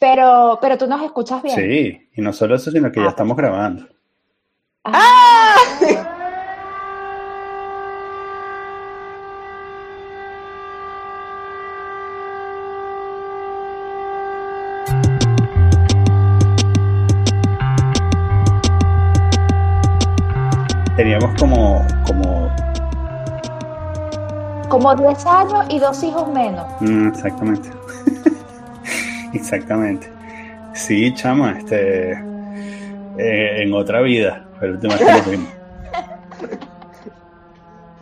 Pero, pero tú nos escuchas bien. Sí, y no solo eso, sino que Ah, ya estamos grabando. Ah. Teníamos como, como, Como 10 años y dos hijos menos. mm, exactamente. Exactamente. Sí, chama, este, eh, en otra vida, fue la última vez que nos vimos.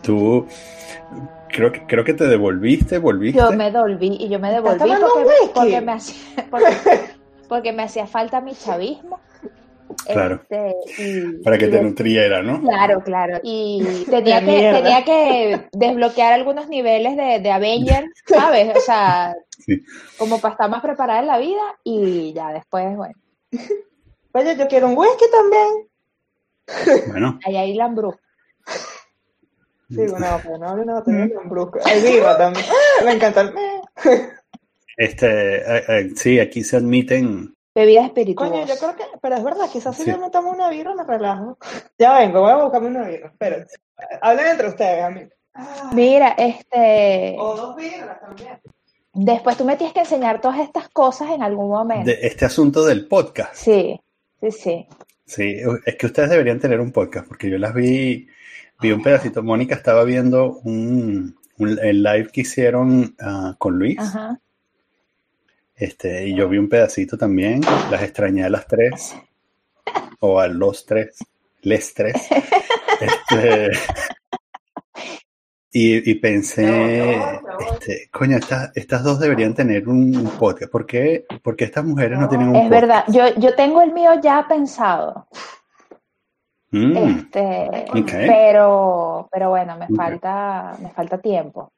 Tú, creo que, creo que te devolviste, volviste. Yo me devolví y yo me devolví porque, me hacía, porque, porque me hacía falta mi chavismo. Claro. Este, y- Para que y te nutriera, ¿no? Claro, claro. Y tenía que, tenía que desbloquear algunos niveles de, de Avenger, ¿sabes? O sea, Sí. como para estar más preparada en la vida y ya después, bueno, Oye, yo quiero un whisky también. Bueno, ahí hay lambrú. Sí, no, pero no, no, tengo un brusco. El viva también. Me encanta el... este, eh, eh, sí, aquí se admiten Bebidas espirituosas. Coño, yo creo que, pero es verdad, quizás si Sí. yo me tomo una birra me relajo. Ya vengo, voy a buscarme una birra. Espérense. Hablen entre ustedes, amigos. Ah, Mira, este, O dos birras también. Después tú me tienes que enseñar todas estas cosas en algún momento. de este asunto del podcast. Sí, sí, sí. Sí, es que ustedes deberían tener un podcast, porque yo las vi, vi un pedacito. Mónica estaba viendo un, un- el live que hicieron ah, con Luis, Ajá. este, y yo vi un pedacito también. Las extrañé a las tres, o a los tres, les tres. Este, y, y pensé, este, coño, estas, estas dos deberían tener un, un podcast. ¿Por qué, por qué estas mujeres no tienen un Es podcast? verdad, yo, yo tengo el mío ya pensado. Mm, Este, pero, pero bueno, me falta, me falta tiempo.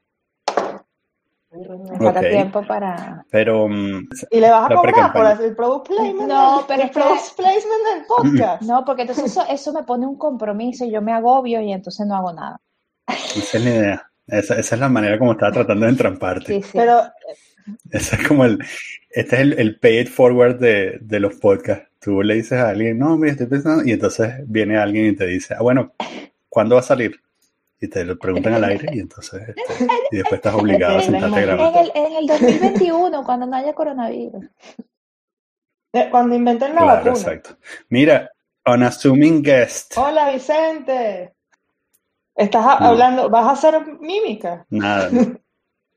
Me falta tiempo para. pero mm, Y le vas a cobrar por el product placement. No, pero el es product placement del podcast. No, porque entonces eso, eso me pone un compromiso y yo me agobio y entonces no hago nada. Esa es la idea. Esa, esa es la manera como estaba tratando de entramparte. Sí, sí. Pero Ese es como el, este es el, el pay it forward de, de los podcasts. Tú le dices a alguien, no, mira, estoy pensando, y entonces viene alguien y te dice, ah, bueno, ¿cuándo va a salir? Y te lo preguntan al aire y entonces, este, y después estás obligado a sentarte a grabar. En el, en el 2021, cuando no haya coronavirus. cuando inventen la Claro, vacuna. exacto. Mira, unassuming guest. Hola, Vicente. Estás No. hablando, ¿vas a hacer mímica? Nada.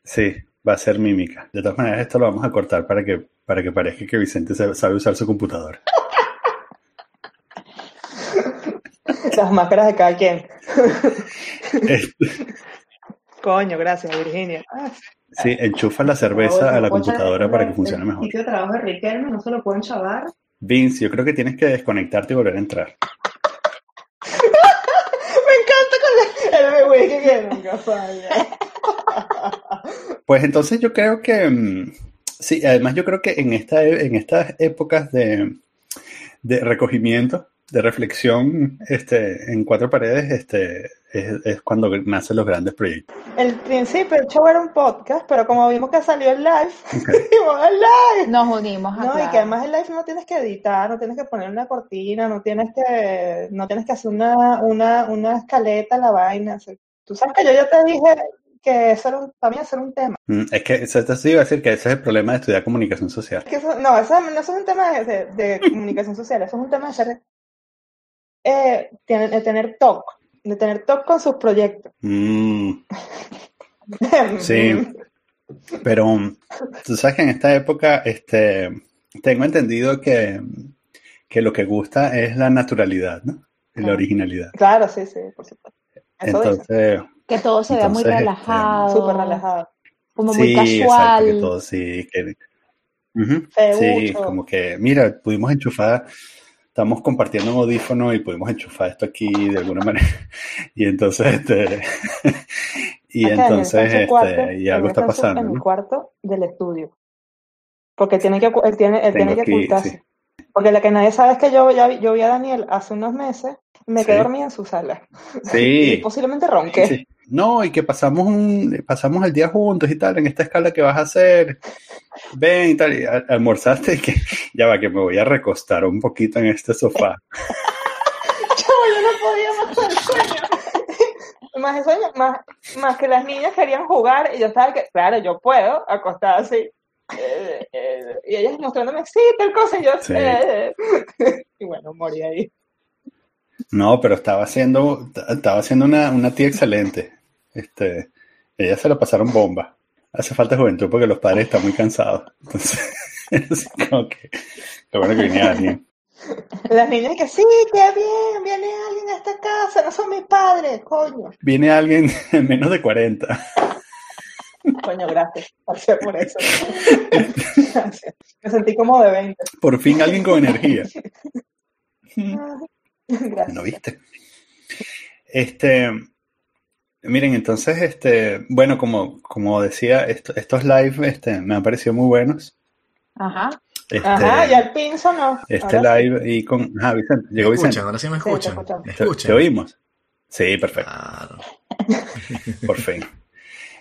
Sí, va a ser mímica. De todas maneras, esto lo vamos a cortar para que, para que parezca que Vicente sabe usar su computadora. Las máscaras de cada quien. Este, Coño, gracias, Virginia. Ah, Sí, enchufa la cerveza a la computadora para que funcione mejor. sitio de trabajo de Riquelme, no se lo pueden chavar. Vince, yo creo que tienes que desconectarte y volver a entrar. El que nunca falla. Pues entonces yo creo que, mm, sí, además yo creo que en, esta, e- en estas épocas de, de recogimiento, de reflexión este, en cuatro paredes, este, es, es cuando nacen los grandes proyectos. El principio del show era un podcast, pero como vimos que salió el live, dijimos el live. Nos unimos a No, y que además el live no tienes que editar, no tienes que poner una cortina, no tienes que, no tienes que hacer una, una, una escaleta a la vaina. o sea, tú sabes que yo ya te dije que eso era un, para mí eso era un tema. Mm, Es que eso te iba a decir que ese es el problema de estudiar comunicación social. Que eso- no, eso, no eso es un tema de, de- de comunicación social, eso es un tema de ser, eh, de tener talk, de tener talk con sus proyectos. Mm, Sí. pero tú sabes que en esta época este, tengo entendido que, que lo que gusta es la naturalidad, ¿no? Y la originalidad. Claro, sí, sí, por supuesto. Eso dice. Entonces, Que todo se vea muy este, relajado. Súper relajado. Como muy sí, casual. exacto, que todo sí. que- sí, como que, mira, pudimos enchufar, estamos compartiendo un audífono y pudimos enchufar esto aquí de alguna manera. Y entonces, este, y Acá entonces, en su cuarto, este, y algo está pasando, En ¿no? cuarto del estudio. Porque tiene que, él tiene, él tiene que aquí, ocultarse. sí. Porque lo que nadie sabe es que yo, ya, vi- yo vi a Daniel hace unos meses y me quedé Sí. dormida en su sala. Y Sí, posiblemente ronqué. sí. No, y que pasamos un, pasamos el día juntos y tal, en esta escala que vas a hacer, ven y tal, y al- almorzaste y que ya va, que me voy a recostar un poquito en este sofá. Chavo, yo no podía más el sueño. Más el sueño, más, más que las niñas querían jugar y yo estaba que, claro, yo puedo acostar así. Eh, eh, y ellas mostrándome, sí, tal cosa, y yo, Sí. eh, y bueno, morí ahí. No, pero estaba haciendo, estaba haciendo una, una tía excelente. Este, ellas se la pasaron bomba. Hace falta juventud porque los padres están muy cansados. Entonces, es como que, lo bueno que viene alguien. Las niñas que, sí, qué bien, viene alguien a esta casa, no son mis padres, coño. Viene alguien en menos de 40. Coño, gracias, gracias por eso. Gracias. Me sentí como de 20. Por fin alguien con energía. Gracias. ¿No viste? Este, miren, entonces, este, bueno, como, como decía, esto- estos live este, me han parecido muy buenos. Ajá. Este, Ajá, y al pinzo no. este Ahora sí. live y con... Ah, Vicente, ¿Me llegó escuchan? Vicente. Ahora sí me te escuchan. ¿Me ¿Te, escuchan? te oímos? Sí, perfecto, Claro. por fin.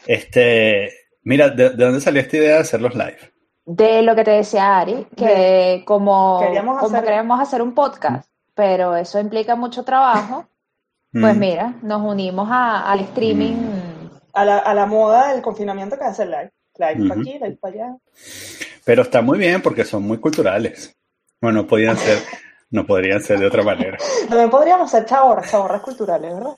Este, mira, ¿de, de dónde salió esta idea de hacer los live? De lo que te decía Ari, que como, Queríamos como hacer- queremos hacer un podcast, pero eso implica mucho trabajo, pues Mm, mira, nos unimos a- al streaming. A la, a la moda del confinamiento que hace live. Live para Ujú. aquí, live para allá. Pero está muy bien porque son muy culturales. Bueno, no podían ser, no podrían ser de otra manera. También podríamos ser chaborras, chaborras culturales, ¿verdad?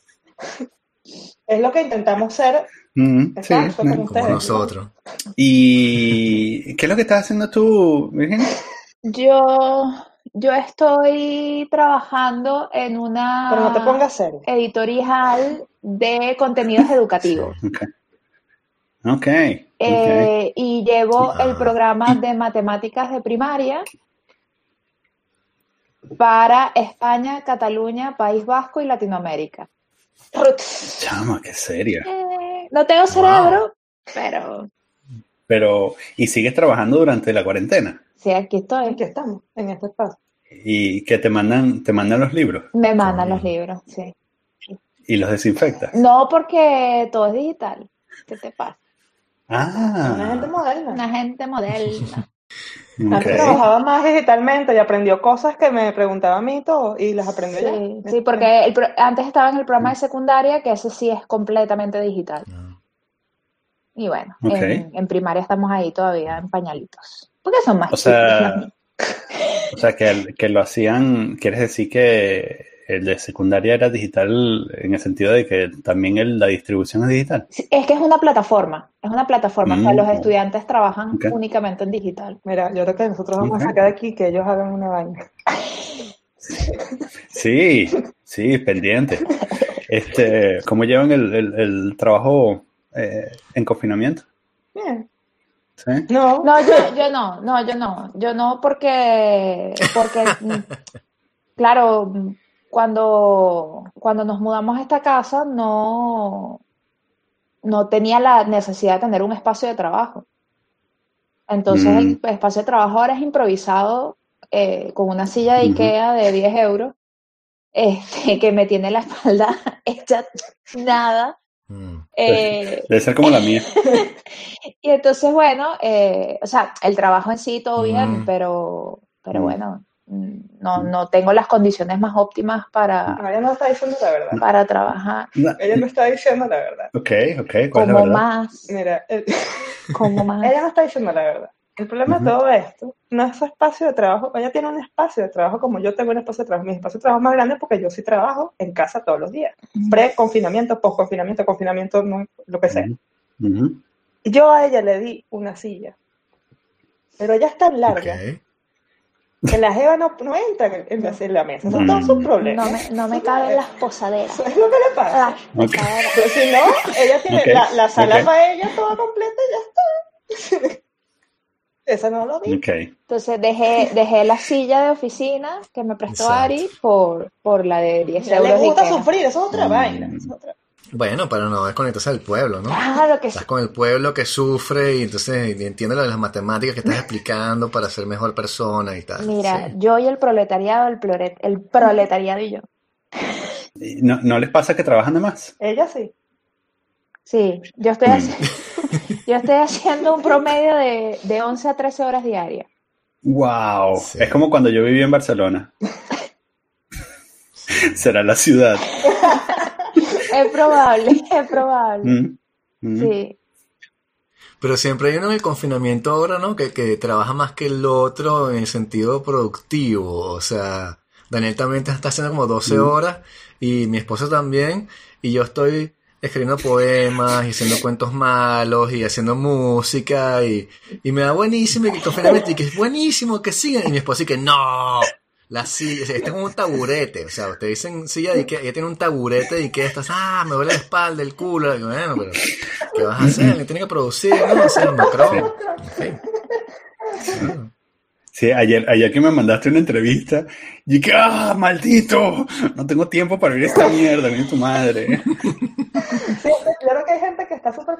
Es lo que intentamos ser. Mm, sí, Exacto, como Como ustedes. nosotros. ¿Y qué es lo que estás haciendo tú, Virginia? Yo, yo estoy trabajando en una Pero no te pongas serio. editorial de contenidos educativos. Ok. Ok. ok. Eh, y llevo Ah. el programa de matemáticas de primaria para España, Cataluña, País Vasco y Latinoamérica. Chama, qué seria. Eh, no tengo cerebro, pero Pero, ¿y sigues trabajando durante la cuarentena? sí, aquí estoy. Aquí estamos, en este espacio. ¿Y que te mandan, te mandan los libros? Me mandan los libros, sí. ¿Y los desinfectas? No porque todo es digital. ¿Qué te pasa? Una gente Ah, moderna. Una gente moderna. Antes trabajaba más digitalmente y aprendió cosas que me preguntaba a mí y todo, y las aprendió Sí, ya. sí, porque el pro- antes estaba en el programa de secundaria, que ese sí es completamente digital. No. Y bueno, en, en primaria estamos ahí todavía en pañalitos. Porque son más O chicos sea. O sea que, que lo hacían, ¿quieres decir que el de secundaria era digital en el sentido de que también el- la distribución es digital? Sí, Es que es una plataforma, es una plataforma. O sea, Mm. los estudiantes trabajan únicamente en digital. Mira, yo creo que nosotros vamos a sacar de aquí que ellos hagan una vaina. Sí, sí, pendiente. Este, ¿cómo llevan el, el- el trabajo eh, en confinamiento? Bien. ¿Sí? No, No, yo, yo no, no, yo no, yo no porque, porque, claro, cuando, cuando nos mudamos a esta casa no, no tenía la necesidad de tener un espacio de trabajo. Entonces el Mm. espacio de trabajo ahora es improvisado eh, con una silla de. Ikea de 10 euros este, que me tiene la espalda hecha nada. Mm. Eh, Debe ser como la mía. y entonces, bueno, eh, o sea, el trabajo en sí todo bien, Mm. pero, pero Mm. bueno, mm, no, no tengo las condiciones más óptimas para, no, ella no está diciendo la verdad. para trabajar. No, Ella no está diciendo la verdad. Ok, ok, ¿cuál es la Como verdad? más, Mira, el- como más. ella no está diciendo la verdad. El problema de todo esto no es su espacio de trabajo. Ella tiene un espacio de trabajo como yo tengo un espacio de trabajo. Mi espacio de trabajo es más grande porque yo sí trabajo en casa todos los días. Pre-confinamiento, post-confinamiento, confinamiento, no- lo que sea. Y Yo a ella le di una silla. Pero ella es tan larga que la jeva no, no entra en, en la, en la mesa. Son Mm. todos sus No problemas. me, no me caben las posaderas. Eso es lo que le pasa. Las Ok. posaderas. Pero si no, ella tiene la, la sala para ella toda completa y ya está. Esa no lo vi. Entonces dejé, dejé la silla de oficina que me prestó Exacto. Ari por, por la de 10 Ya le euros de gusta sufrir, eso es otra Mm. vaina. eso es otra- Bueno, para no desconectarse del pueblo, ¿no? Claro que sí. Estás con el pueblo que sufre y entonces entiende lo de las matemáticas que estás explicando para ser mejor persona y tal. Mira, Sí. yo y el proletariado, el, el proletariado y yo. ¿Y ¿No, ¿No les pasa que trabajan de más? Ella sí. Sí, yo estoy, Mm. Yo estoy haciendo un promedio de, de 11 a 13 horas diarias. Wow, Sí. es como cuando yo vivía en Barcelona. Será la ciudad. Es probable, es probable. Mm, mm. Sí, Pero siempre hay uno en el confinamiento ahora, ¿no? Que, que trabaja más que el otro en el sentido productivo. O sea, Daniel también está haciendo como 12 Mm. horas y mi esposa también. Y yo estoy escribiendo poemas y haciendo cuentos malos y haciendo música y, y me da buenísimo y que que es buenísimo que sigan. Y mi esposa y que no. La silla, este es como un taburete, o sea, ustedes dicen silla y que ella tiene un taburete y que estás, ah, me duele la espalda, el culo, y bueno, pero ¿qué vas a hacer? Le tiene que producir, ¿no? O sea, el fin. Sí, ayer, ayer que me mandaste una entrevista y que, ¡ah, maldito! No tengo tiempo para ver esta mierda, mira tu madre. Sí, claro que hay gente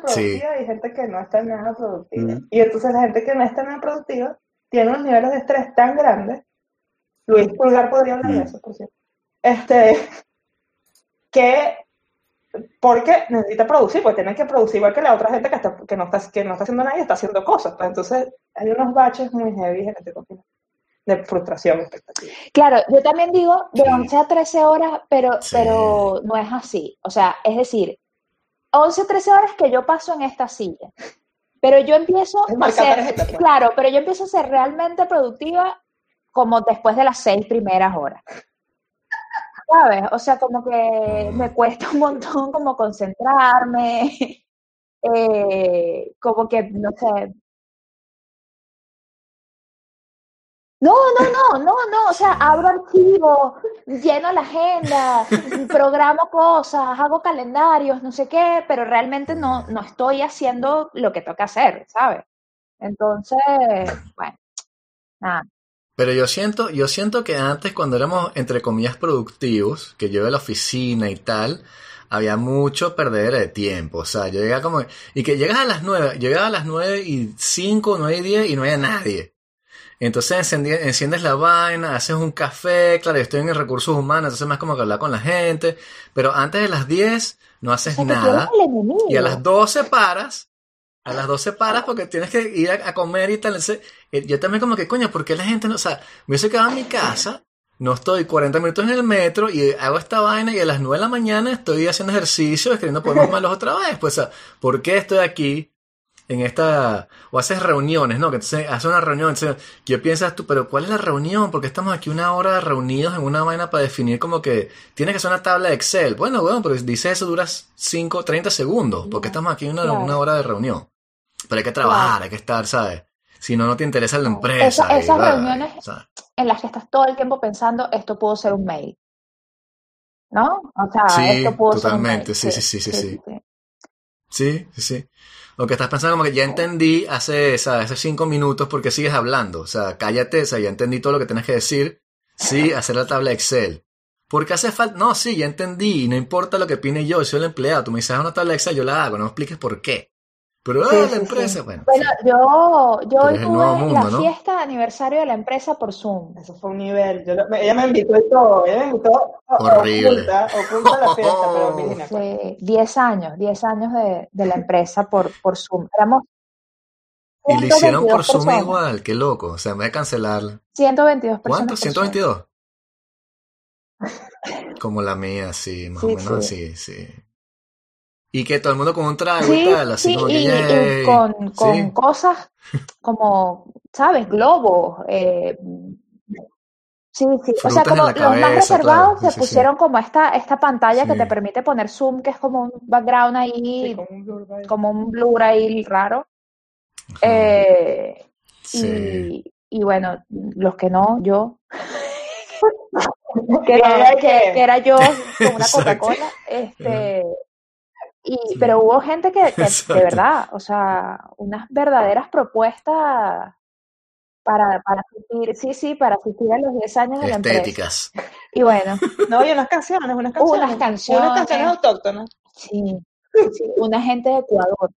productiva y gente que no está nada productiva. Mm. Y entonces la gente que no está nada productiva tiene unos niveles de estrés tan grandes. Luis Pulgar podría hablar de Mm. eso, por cierto. Este, que porque necesita producir, pues tiene que producir igual que la otra gente que, está, que, no, está, que no está haciendo nada y está haciendo cosas. Pues entonces hay unos baches muy heavy en este de frustración, expectativa. Claro, yo también digo de Sí. 11 a 13 horas, pero, Sí. pero no es así. O sea, es decir, 11 a 13 horas que yo paso en esta silla. Pero yo empiezo a ser, pues. claro, pero yo empiezo a ser realmente productiva como después de las seis primeras horas. ¿Sabes? O sea, como que me cuesta un montón como concentrarme, eh, como que, no sé. No, no, no, no, no, o sea, abro archivos, lleno la agenda, programo cosas, hago calendarios, no sé qué, pero realmente no, no estoy haciendo lo que toca hacer, ¿sabes? Entonces, bueno, nada. Pero yo siento, yo siento que antes cuando éramos, entre comillas, productivos, que yo a la oficina y tal, había mucho perder de tiempo. O sea, yo llegaba como, y que llegas a las nueve, llegaba a las nueve y cinco, nueve y diez y no había nadie. Entonces encendí- enciendes la vaina, haces un café, claro, yo estoy en recursos humanos, entonces más como que hablar con la gente, pero antes de las 10 no O haces sea, nada. el. Y a las 12 paras, a las 12 paras porque tienes que ir a, a comer y tal. Entonces, eh, yo también como que, coño, ¿por qué la gente no? O sea, me hubiese quedado en mi casa, no estoy 40 minutos en el metro y hago esta vaina y a las 9 de la mañana estoy haciendo ejercicio, escribiendo poemas malos otra vez. Pues, o sea, ¿por qué estoy aquí? En esta, o haces reuniones, ¿no? Que entonces haces una reunión, entonces, ¿qué piensas tú? Pero ¿cuál es la reunión? Porque estamos aquí una hora reunidos en una vaina para definir como que tienes que hacer una tabla de Excel. Bueno, bueno, pero dice eso duras 5, 30 segundos, porque estamos aquí una, una hora de reunión. Pero hay que trabajar, hay que estar, ¿sabes? Si no, no te interesa la empresa. Esa- esas va, reuniones- o sea, en las que estás todo el tiempo pensando, esto pudo ser un mail. ¿No? O sea, Sí, esto pudo ser un totalmente, mail. sí, sí, sí, sí, sí. sí. Sí, sí, sí. O que estás pensando como que ya entendí hace, ¿sabes? hace cinco minutos porque sigues hablando. O sea, cállate, o sea, ya entendí todo lo que tienes que decir. Sí, hacer la tabla de Excel. Porque hace falta, no, sí, ya entendí, y no importa lo que opine yo, soy el empleado, tú me dices, haz una tabla de Excel, yo la hago, no me expliques por qué. Pero, Sí, ah, sí, la empresa, sí. bueno. Bueno, sí. yo, yo hoy tuve mundo, la ¿no? fiesta de aniversario de la empresa por Zoom. Eso fue un nivel. Yo lo- ella me invitó y todo. Ella me invitó o- Horrible. oculta, oculta la fiesta, pero pues. Hace 10 años, 10 años de, de la empresa por, por Zoom. Éramos Y lo hicieron por 122 Zoom personas. igual, qué loco. O sea, me voy a cancelarla. 122 personas. ¿Cuánto? por Zoom. ¿122? Como la mía, sí, más Sí, o menos sí. sí. Y que todo el mundo con un trago y Sí, tal, así sí, como que, y, y con, con Sí. cosas como, ¿sabes? Globos. eh, sí, sí. O sea, como los más reservados claro. Se sí, sí. pusieron como esta, esta pantalla que te permite poner zoom, que es como un background ahí, como un blur ahí. como un blur ahí raro. Eh, Sí. y, y bueno, los que no, yo. que, había que- era yo con una. Coca-Cola. Este, y, pero hubo gente que, de verdad, o sea, unas verdaderas propuestas para, para asistir, sí, sí, para asistir a los 10 años de la empresa. Estéticas. Y bueno, No, y unas canciones, unas canciones. Unas canciones. Unas canciones autóctonas. sí, sí, una gente de Ecuador.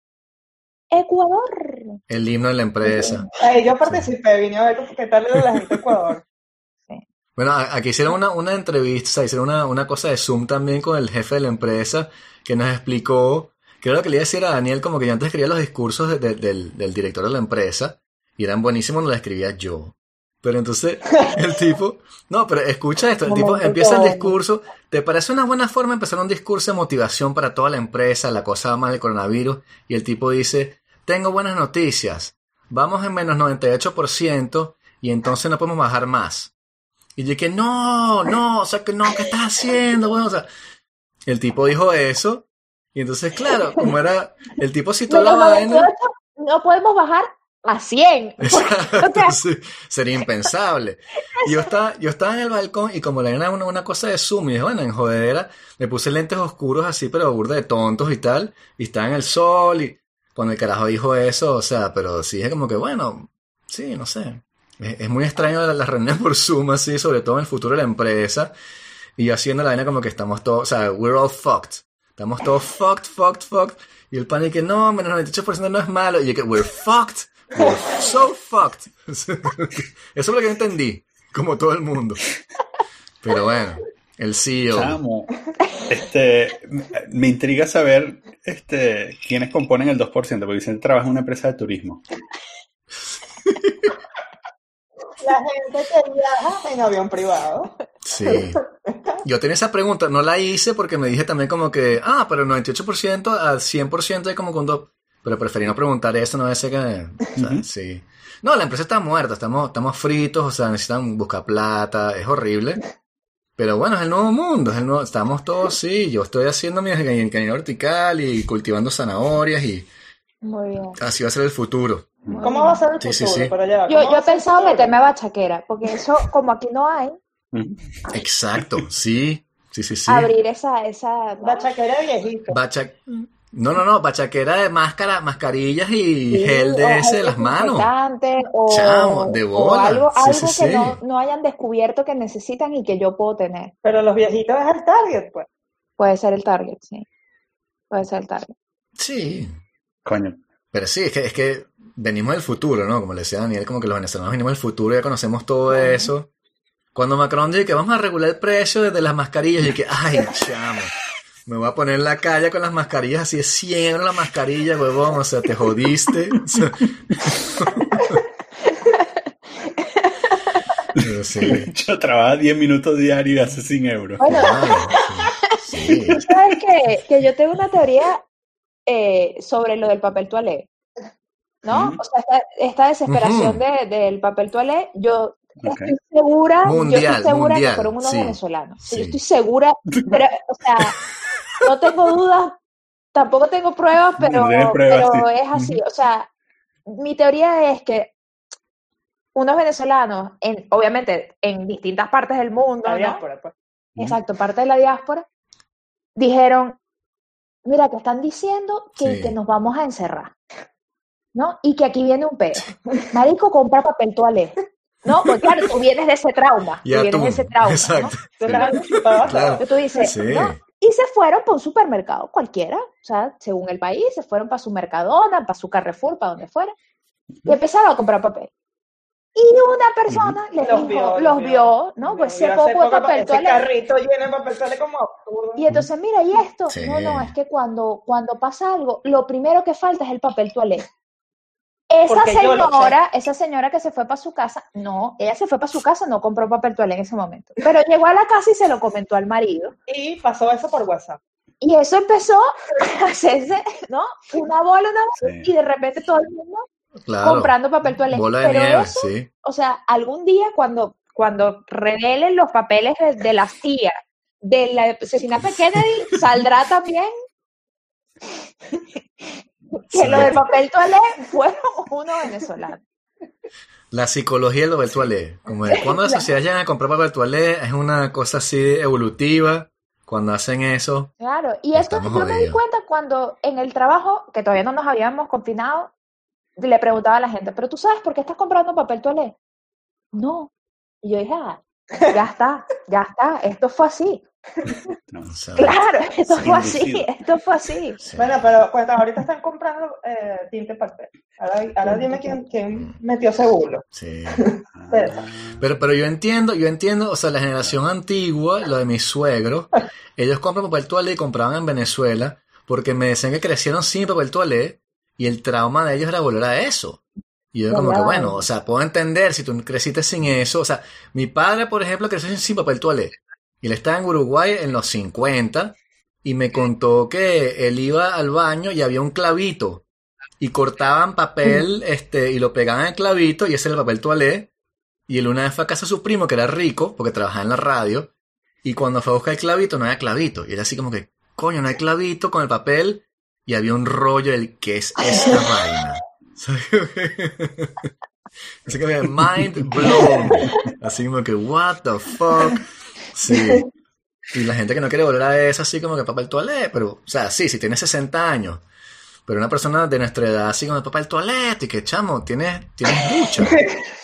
Ecuador. El himno de la empresa. Yo participé, vine a ver qué tal era la gente de Ecuador. Bueno, aquí hicieron una, una entrevista, hicieron una, una cosa de Zoom también con el jefe de la empresa que nos explicó que era lo que le iba a decir a Daniel, como que yo antes escribía los discursos de- de- del, del director de la empresa y eran buenísimos cuando los escribía yo. Pero entonces el tipo, no, pero escucha esto, el tipo empieza el discurso, ¿te parece una buena forma de empezar un discurso de motivación para toda la empresa, la cosa mal del coronavirus? Y el tipo dice, tengo buenas noticias, vamos en menos 98% y entonces no podemos bajar más. Y yo que no, no, o sea que no, ¿qué estás haciendo? Bueno, o sea, el tipo dijo eso y entonces claro, como era, el tipo citó la vaina. 98, no podemos bajar a 100. Exacto, O sea- sí, sería impensable. Yo estaba, yo estaba en el balcón y como la era una, una cosa de Zoom, y dije, bueno, en jodera, me puse lentes oscuros así, pero burda de tontos y tal, y estaba en el sol, y cuando el carajo dijo eso, o sea, pero sí dije como que, bueno, sí, no sé. Es, es muy extraño las, las reuniones por Zoom, así, sobre todo en el futuro de la empresa, y yo haciendo la vaina como que estamos todos, o sea, we're all fucked. Estamos todos fucked, fucked, fucked. Y el pan que no, menos 98% no es malo. Y yo que, we're fucked. We're so fucked. Eso es lo que yo entendí, como todo el mundo. Pero bueno, el CEO. Chamo. Este, me intriga saber este, quiénes componen el 2%, porque Vicente trabaja en una empresa de turismo. La gente que viaja en avión privado. Sí. Yo tenía esa pregunta, no la hice porque me dije también como que, ah, pero 98% a 100% es como cuando... Pero preferí no preguntar eso, no sé que... O sea, sí. No, la empresa está muerta, estamos, estamos fritos, o sea, necesitan buscar plata, es horrible. Pero bueno, es el nuevo mundo, es el nuevo, estamos todos, sí, yo estoy haciendo mi ingeniero vertical y cultivando zanahorias y Muy bien. así va a ser el futuro. muy ¿Cómo bien. va a ser el Sí, futuro? sí, sí. Pero ya va, Yo, ¿cómo va yo he pensado meterme a bachaquera, porque eso, como aquí no hay, Ujú. Exacto, sí, sí, sí, sí. abrir esa, esa, Bachaquera de viejito. Bacha... No, no, no, bachaquera de máscara, mascarillas y Sí, gel o de ese de las manos. o, Chamo, de o bola. algo, Sí, algo sí, que sí. no, no hayan descubierto que necesitan y que yo puedo tener. Pero los viejitos es el target, pues. Puede ser el target, sí. Puede ser el target. Sí, Coño. pero sí, es que, es que venimos del futuro, ¿no? Como le decía Daniel, como que los venezolanos venimos del futuro, ya conocemos todo eso. Cuando Macron dice que vamos a regular el precio de las mascarillas, y que, ay, chamo, me voy a poner en la calle con las mascarillas así de 100 euros la mascarilla, huevón, o sea, te jodiste. Sí, Yo trabajo 10 minutos diarios y hace 100 euros. Bueno, claro, sí, sí. tú sabes que, que yo tengo una teoría eh, sobre lo del papel toalé, ¿no? O sea, esta, esta desesperación Ujú. de- del papel toalé, yo estoy segura, yo estoy segura mundial, que fueron unos sí, venezolanos. Sí. Yo estoy segura, pero, o sea, no tengo dudas, tampoco tengo pruebas, pero, No tienes pruebas, pero sí. es así. O sea, mi teoría es que unos venezolanos, en, obviamente en distintas partes del mundo, La ¿no? diáspora, pues. exacto, parte de la diáspora, dijeron, mira, que están diciendo que, Sí. que nos vamos a encerrar, ¿no? Y que aquí viene un pedo. Marico, compra papel toalé. No, pues claro, tú vienes de ese trauma, tú vienes de ese trauma, ¿no? exacto. Claro, estaba- Claro. Entonces tú dices, Sí. ¿no? Y se fueron para un supermercado cualquiera, o sea, según el país, se fueron para su Mercadona, para su Carrefour, para donde fuera, y empezaron a comprar papel. Y una persona les Los dijo, vio, los vio, ¿no? Los Pues vio ese poco de papel ese toalé. carrito lleno de papel toalé como absurdo. Y entonces, mira, ¿y esto? Sí. No, no, es que cuando, cuando pasa algo, lo primero que falta es el papel toalé. Esa Porque señora, esa señora que se fue para su casa, no, ella se fue para su casa, no compró papel toalé en ese momento. Pero llegó a la casa y se lo comentó al marido. Y pasó eso por WhatsApp. Y eso empezó a hacerse, ¿no? Una bola, una bola, Sí. y de repente todo el mundo Claro. comprando papel. Bola de Pero nieve, eso, sí. o sea, algún día cuando, cuando revelen los papeles de, de la CIA del asesinato de Kennedy, saldrá también que Sí. lo del papel toalé fueron unos venezolanos. La psicología del papel toalé. Como de cuando las sociedades llegan a comprar papel toalé, es una cosa así evolutiva. Cuando hacen eso, Claro, y esto yo me di cuenta cuando en el trabajo, que todavía no nos habíamos confinado, le preguntaba a la gente, ¿pero tú sabes por qué estás comprando papel toalé? No. Y yo dije, ah, ya está, ya está, esto fue así. No. Claro, esto fue así, esto fue así. sí. Bueno, pero pues ahorita están comprando eh, tinte papel. Ahora, ahora dime quién, quién metió ese bulo. Sí. Pero- Pero, pero yo entiendo, yo entiendo, o sea, la generación antigua, lo de mis suegros, ellos compran papel toalé y compraban en Venezuela porque me decían que crecieron sin papel toalé y el trauma de ellos era volver a eso. Y yo como que, bueno, o sea, puedo entender si tú creciste sin eso. O sea, mi padre, por ejemplo, creció sin, papel toalé. Y él estaba en Uruguay en los 50 y me contó que él iba al baño y había un clavito y cortaban papel este y lo pegaban en el clavito y ese era el papel toalé. Y él una vez fue a casa de su primo que era rico porque trabajaba en la radio y cuando fue a buscar el clavito no había clavito. Y era así como que, coño, no hay clavito con el papel y había un rollo del ¿qué es esta vaina? Así que mind blown. Así como que, what the fuck. Sí. Y la gente que no quiere volver a eso, así como que papel toalé, pero, o sea, sí, si tienes 60 años, pero una persona de nuestra edad, así como papel toalete, y que chamo, tienes, tienes mucha.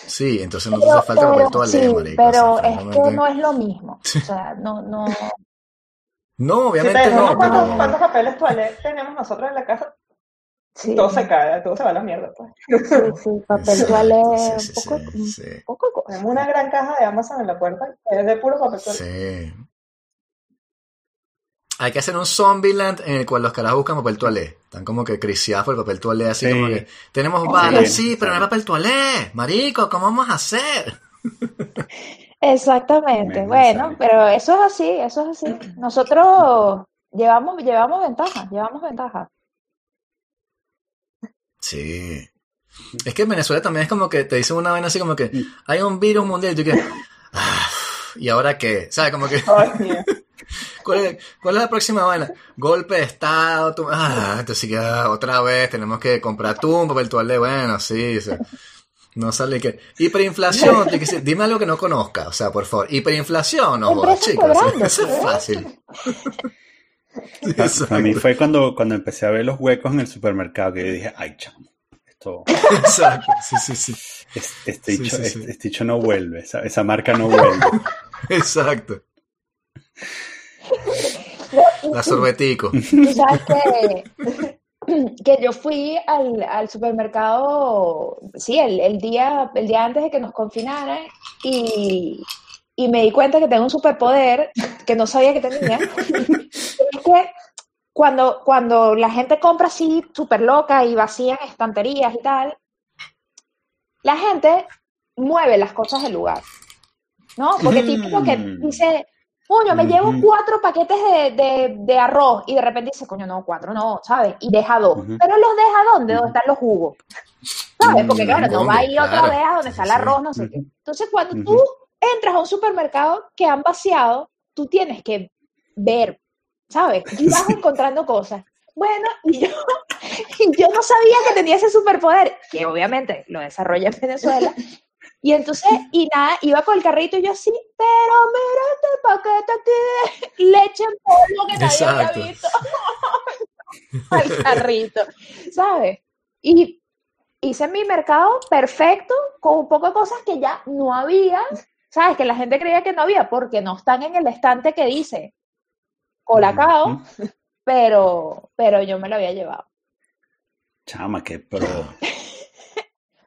Sí, entonces no te hace falta papel toalé, sí, marico. o sea, pero es que no es lo mismo. O sea, no, no. No, Si obviamente no, cuántos, pero... cuántos papeles toalé tenemos nosotros en la casa, Sí, todo se cae, todo se va a la mierda. Pues. sí, sí, papel toalé, sí, un poco, sí, un sí. poco. Tenemos una gran caja de Amazon en la puerta, es de puro papel toalé. Sí. Hay que hacer un Zombieland en el cual los carajos buscan papel toalé. Están como que criciados por el papel toalé, así Sí. como que tenemos Sí, balas, sí. sí, pero no hay papel toalé. Marico, ¿cómo vamos a hacer? Exactamente, bueno, pero eso es así, eso es así. Nosotros llevamos, llevamos ventaja, llevamos ventaja. Sí. Es que en Venezuela también es como que te dicen una vaina así como que hay un virus mundial y tú que "Ah, ¿y ahora qué? ¿Sabes? Como que. ¿cuál es, cuál es la próxima vaina? Golpe de estado, tú- ah, entonces ah, otra vez tenemos que comprar un papel toalé, bueno, sí, o sea, no sale que hiperinflación, que ser- dime algo que no conozca, o sea, por favor, hiperinflación, no jodas, chicos, eso, cobrando, eso es ¿sí? fácil. A mí fue cuando, cuando empecé a ver los huecos en el supermercado que yo dije, ay, chamo, esto, Exacto, sí, sí, sí, es- este, Sí, dicho, sí, sí. Este, este dicho no vuelve, esa, esa marca no vuelve. exacto. La sorbetico. Sabes que, que yo fui al, al supermercado, sí, el, el día, el día antes de que nos confinaran y, y me di cuenta que tengo un superpoder que no sabía que tenía. es que cuando, cuando la gente compra así súper loca y vacían estanterías y tal, la gente mueve las cosas del lugar. ¿No? Porque típico que Mm. dice, coño, me llevo cuatro paquetes de, de- de arroz y de repente dice, coño, no, cuatro no, ¿sabes? Y deja dos. Pero los deja dónde, donde están los jugos. ¿Sabes? Porque Mm, claro, no va a ir otra vez a donde está el arroz, no sé qué. Entonces, cuando tú entras a un supermercado que han vaciado, tú tienes que ver, ¿sabes? Y vas encontrando cosas. Bueno, y yo, yo no sabía que tenía ese superpoder, que obviamente lo desarrolla en Venezuela. Y entonces, y nada, iba con el carrito y yo así, pero mira este paquete aquí de leche en polvo que nadie había visto al carrito, ¿sabes? Y hice mi mercado perfecto con un poco de cosas que ya no había, ¿sabes? Que la gente creía que no había porque no están en el estante que dice Colacao, Ujú. pero, pero yo me lo había llevado. Chama, qué pro.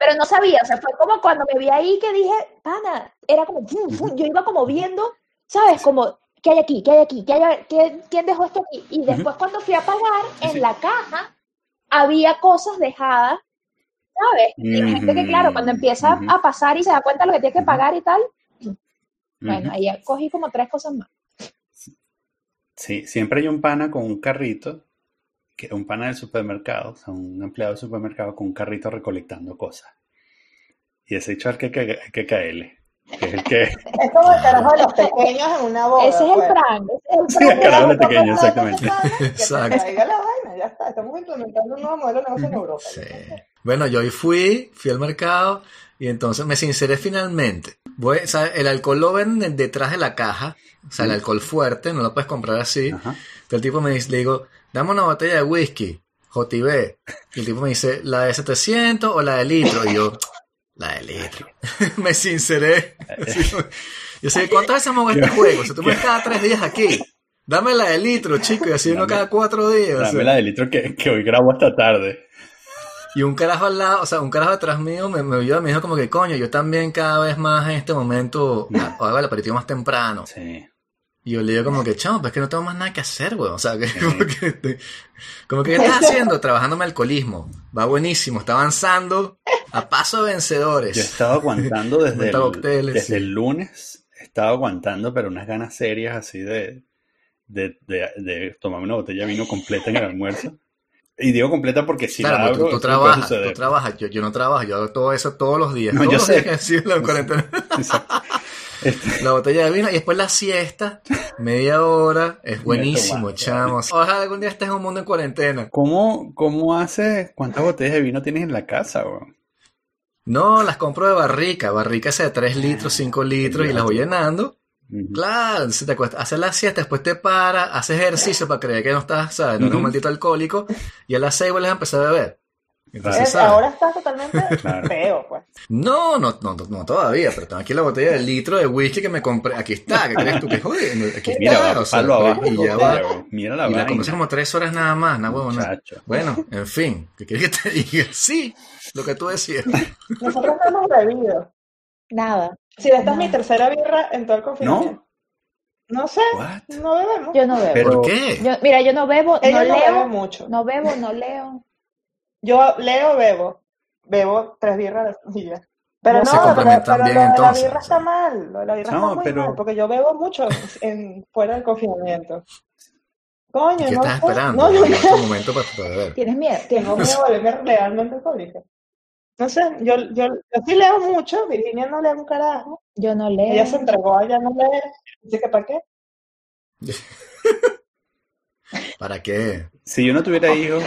Pero no sabía, o sea, fue como cuando me vi ahí que dije, pana, era como, fum, fum, yo iba como viendo, ¿sabes? Como, ¿qué hay aquí? ¿Qué hay aquí? ¿Qué hay, ¿Quién, quién dejó esto aquí? Y después cuando fui a pagar, en Sí. la caja había cosas dejadas, ¿sabes? Y la gente que, claro, cuando empieza a pasar y se da cuenta de lo que tiene que pagar y tal, bueno, ahí cogí como tres cosas más. Sí, siempre hay un pana con un carrito, que un pana del supermercado, o sea, un empleado del supermercado con un carrito recolectando cosas. Y ese hecho hay que, hay que caerle, que es el que... Es como el carajo de los pequeños en una boda. Ese es el pues. prank, ese es el Sí, el carajo de Mira, pequeño, compra exactamente. Que Exacto. te caiga la vaina, ya está. Estamos implementando un nuevo modelo de negocio en Europa. Sí. Bueno, yo hoy fui, fui al mercado y entonces me sinceré finalmente. O sea, el alcohol lo venden detrás de la caja, o sea, el alcohol fuerte, no lo puedes comprar así. Ajá. Entonces el tipo me dice, le digo, dame una botella de whisky, JB. Y el tipo me dice, ¿la de 700 o la de litro? Y yo, la de litro. me sinceré. Yo sé, ¿cuántas veces hemos este juego? Si tú me ves cada tres días aquí, dame la de litro, chico, y así uno Dame- cada cuatro días. o sea. Dame la de litro que, que hoy grabo hasta tarde. Y un carajo al lado, o sea, un carajo detrás mío me, me vio y me dijo como que, coño, yo también cada vez más en este momento hago el aperitivo más temprano. Sí. Y yo le digo como que, chamo, pues es que no tengo más nada que hacer, weón. O sea, que, como que, te- como que, ¿qué estás haciendo? Trabajando mi alcoholismo. Va buenísimo, está avanzando a paso de vencedores. Yo he estado aguantando desde, el, cócteles, desde sí. el lunes, he estado aguantando, pero unas ganas serias así de, de, de, de tomarme una botella de vino completa en el almuerzo. Y digo completa porque si Claro, la abro, tú, trabajas, tú trabajas, yo, yo no trabajo, yo hago todo eso todos los días. No, todos yo los sé. días sido la. Este, La botella de vino y después la siesta, media hora, es buenísimo, chamos. Ojalá algún día estés en un mundo en cuarentena. ¿Cómo, ¿Cómo haces? ¿Cuántas botellas de vino tienes en la casa? No, las compro de barrica, barrica esa de 3 litros, 5 litros y las voy llenando. Claro, entonces te acuestas, haces la siesta, después te paras, haces ejercicio para creer que no estás, ¿sabes? No eres un maldito alcohólico y a las 6 vuelves a empezar a beber. Entonces, Es- ¿sabes? ahora está totalmente Claro. feo, pues. No, no, no, no todavía, pero tengo aquí la botella de litro de whisky que me compré. Aquí está, ¿qué crees tú que joder? Aquí Mira, está, va, o sea, palo abajo. y ya botella, va. Mira la Y la vaina. compré como tres horas nada más, nada huevona. Muchacho. Bueno, en fin, ¿qué quieres que te diga? Sí, lo que tú decías. Nosotros no hemos bebido. Nada. Si esta es No. mi tercera birra en todo el confinamiento. No sé, What? no bebemos. Yo no bebo. Pero- ¿Por qué? Yo- mira, yo no bebo, no Ella no bebe leo, mucho. no bebo, no leo. Yo leo, bebo. Bebo tres birras y ya. Pero no, Se pero, complementan pero bien, lo de la entonces, birra está mal. Lo de la birra No, está muy pero- mal, porque yo bebo mucho en, fuera del confinamiento. Coño, ¿Y qué no estás esperando? No, yo En otro momento para. ¿Tienes miedo? tengo miedo de volverme realmente alcohólica. No sé, yo, yo, yo sí leo mucho, Virginia no lee un carajo. Yo no leo. Ella se entregó a ya no leer. Dice que para qué. ¿Para qué? Si yo no tuviera hijos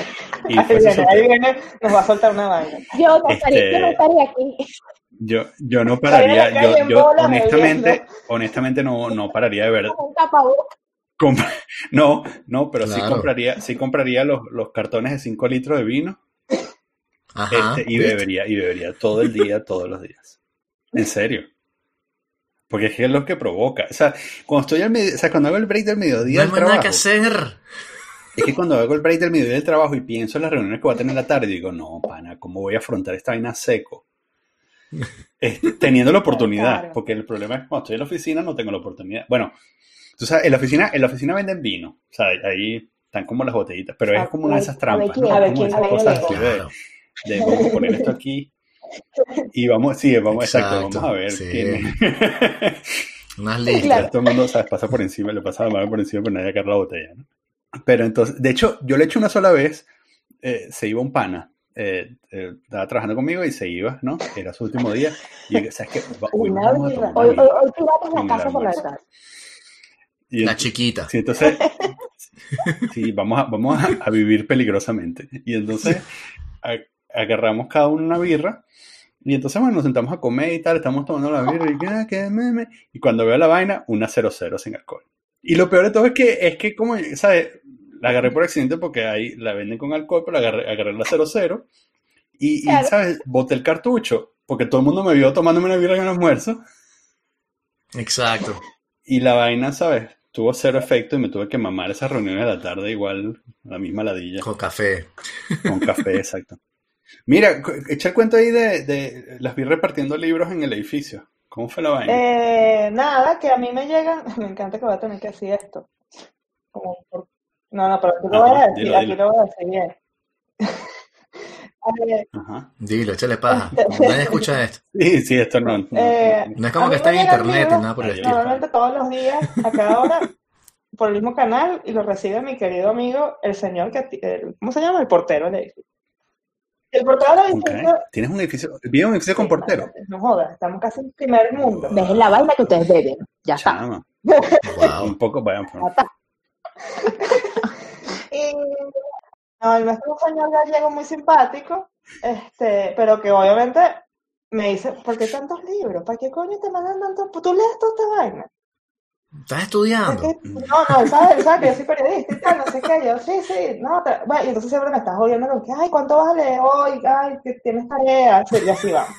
y Ahí viene, ahí viene, nos va a soltar una vaina. Yo no Este- estaría aquí. yo, yo no pararía, yo, honestamente, honestamente no, no pararía de ver, no, no, pero sí compraría, sí compraría los, los cartones de 5 litros de vino Ajá. este, y bebería, y bebería todo el día, todos los días. En serio. Porque es que es lo que provoca. O sea, cuando estoy al medio, o sea, cuando hago el break del mediodía No hay nada que trabajo, hacer. es que cuando hago el break del mediodía del trabajo y pienso en las reuniones que voy a tener en la tarde, digo, no, pana, ¿cómo voy a afrontar esta vaina seco? Es- teniendo la oportunidad, Claro. porque el problema es que cuando estoy en la oficina no tengo la oportunidad. Bueno, tú sabes, en la oficina, en la oficina venden vino, o sea, ahí están como las botellitas, pero es A como una de ver- esas a trampas, ver quién- ¿no? a ver Como quién esas cosas así de. De vamos a poner esto aquí y vamos, sí, vamos, exacto, Exacto, vamos a ver sí. quién Unas listas. todo el mundo ¿sabes? pasa por encima, le pasa la mano por encima, pero nadie agarra la botella. ¿no? Pero entonces, de hecho, yo lo he hecho una sola vez, eh, se iba un pana, eh, eh, estaba trabajando conmigo y se iba, ¿no? Era su último día. Y yo, ¿sabes qué? Hoy vamos a birra. tomar Hoy, hoy, hoy la casa por la ventana. Y La ent- chiquita. Sí, entonces, sí, vamos a, vamos a, a vivir peligrosamente. Y entonces a- agarramos cada uno una birra. Y entonces, bueno, nos sentamos a comer y tal, estamos tomando la birra y, ah, qué meme. y cuando veo la vaina, una 00 sin alcohol. Y lo peor de todo es que, es que como, ¿sabes? La agarré por accidente porque ahí la venden con alcohol, pero agarré, agarré la 00 y. ¿sabes? Boté el cartucho porque todo el mundo me vio tomándome una birra en el almuerzo Exacto. y la vaina, ¿sabes? Tuvo cero efecto y me tuve que mamar esas reuniones de la tarde igual, la misma ladilla, Con café. con café, exacto. Mira, echa el cuento ahí de, de las vi repartiendo libros en el edificio. ¿Cómo fue la vaina? Eh, nada, que a mí me llegan. Me encanta que voy a tener que decir esto. Como por- No, no, pero aquí lo voy Ajá, a decir, dilo, aquí dilo. lo voy a decir bien. Eh, Ajá. Dilo, échale paja. Nadie escucha esto. Sí, sí, esto no. no- Eh, No es como que está en internet y libros, nada por el estilo. Normalmente todos los días, a cada hora, por el mismo canal, y lo recibe mi querido amigo, el señor que, el- ¿cómo se llama? El portero del edificio. El portero del Ok. edificio, ¿Tienes un edificio? ¿Vive un edificio con portero? No jodas, estamos casi en primer mundo. ¿Ves la vaina que ustedes beben? Ya está. Chama. Wow. Un poco, vaya, Ya está. Y no, el nuestro es un señor gallego muy simpático, este, pero que obviamente me dice, ¿por qué tantos libros? ¿Para qué coño te mandan tantos? ¿Tú lees toda esta vaina? ¿Estás Es estudiando? no, no, él sabe, él sabe que yo soy periodista y tal, no sé qué, yo sí, sí, no, bueno, y entonces siempre me estás jodiendo con que, ay, ¿cuánto leer hoy? Ay, que tienes tarea, y así va.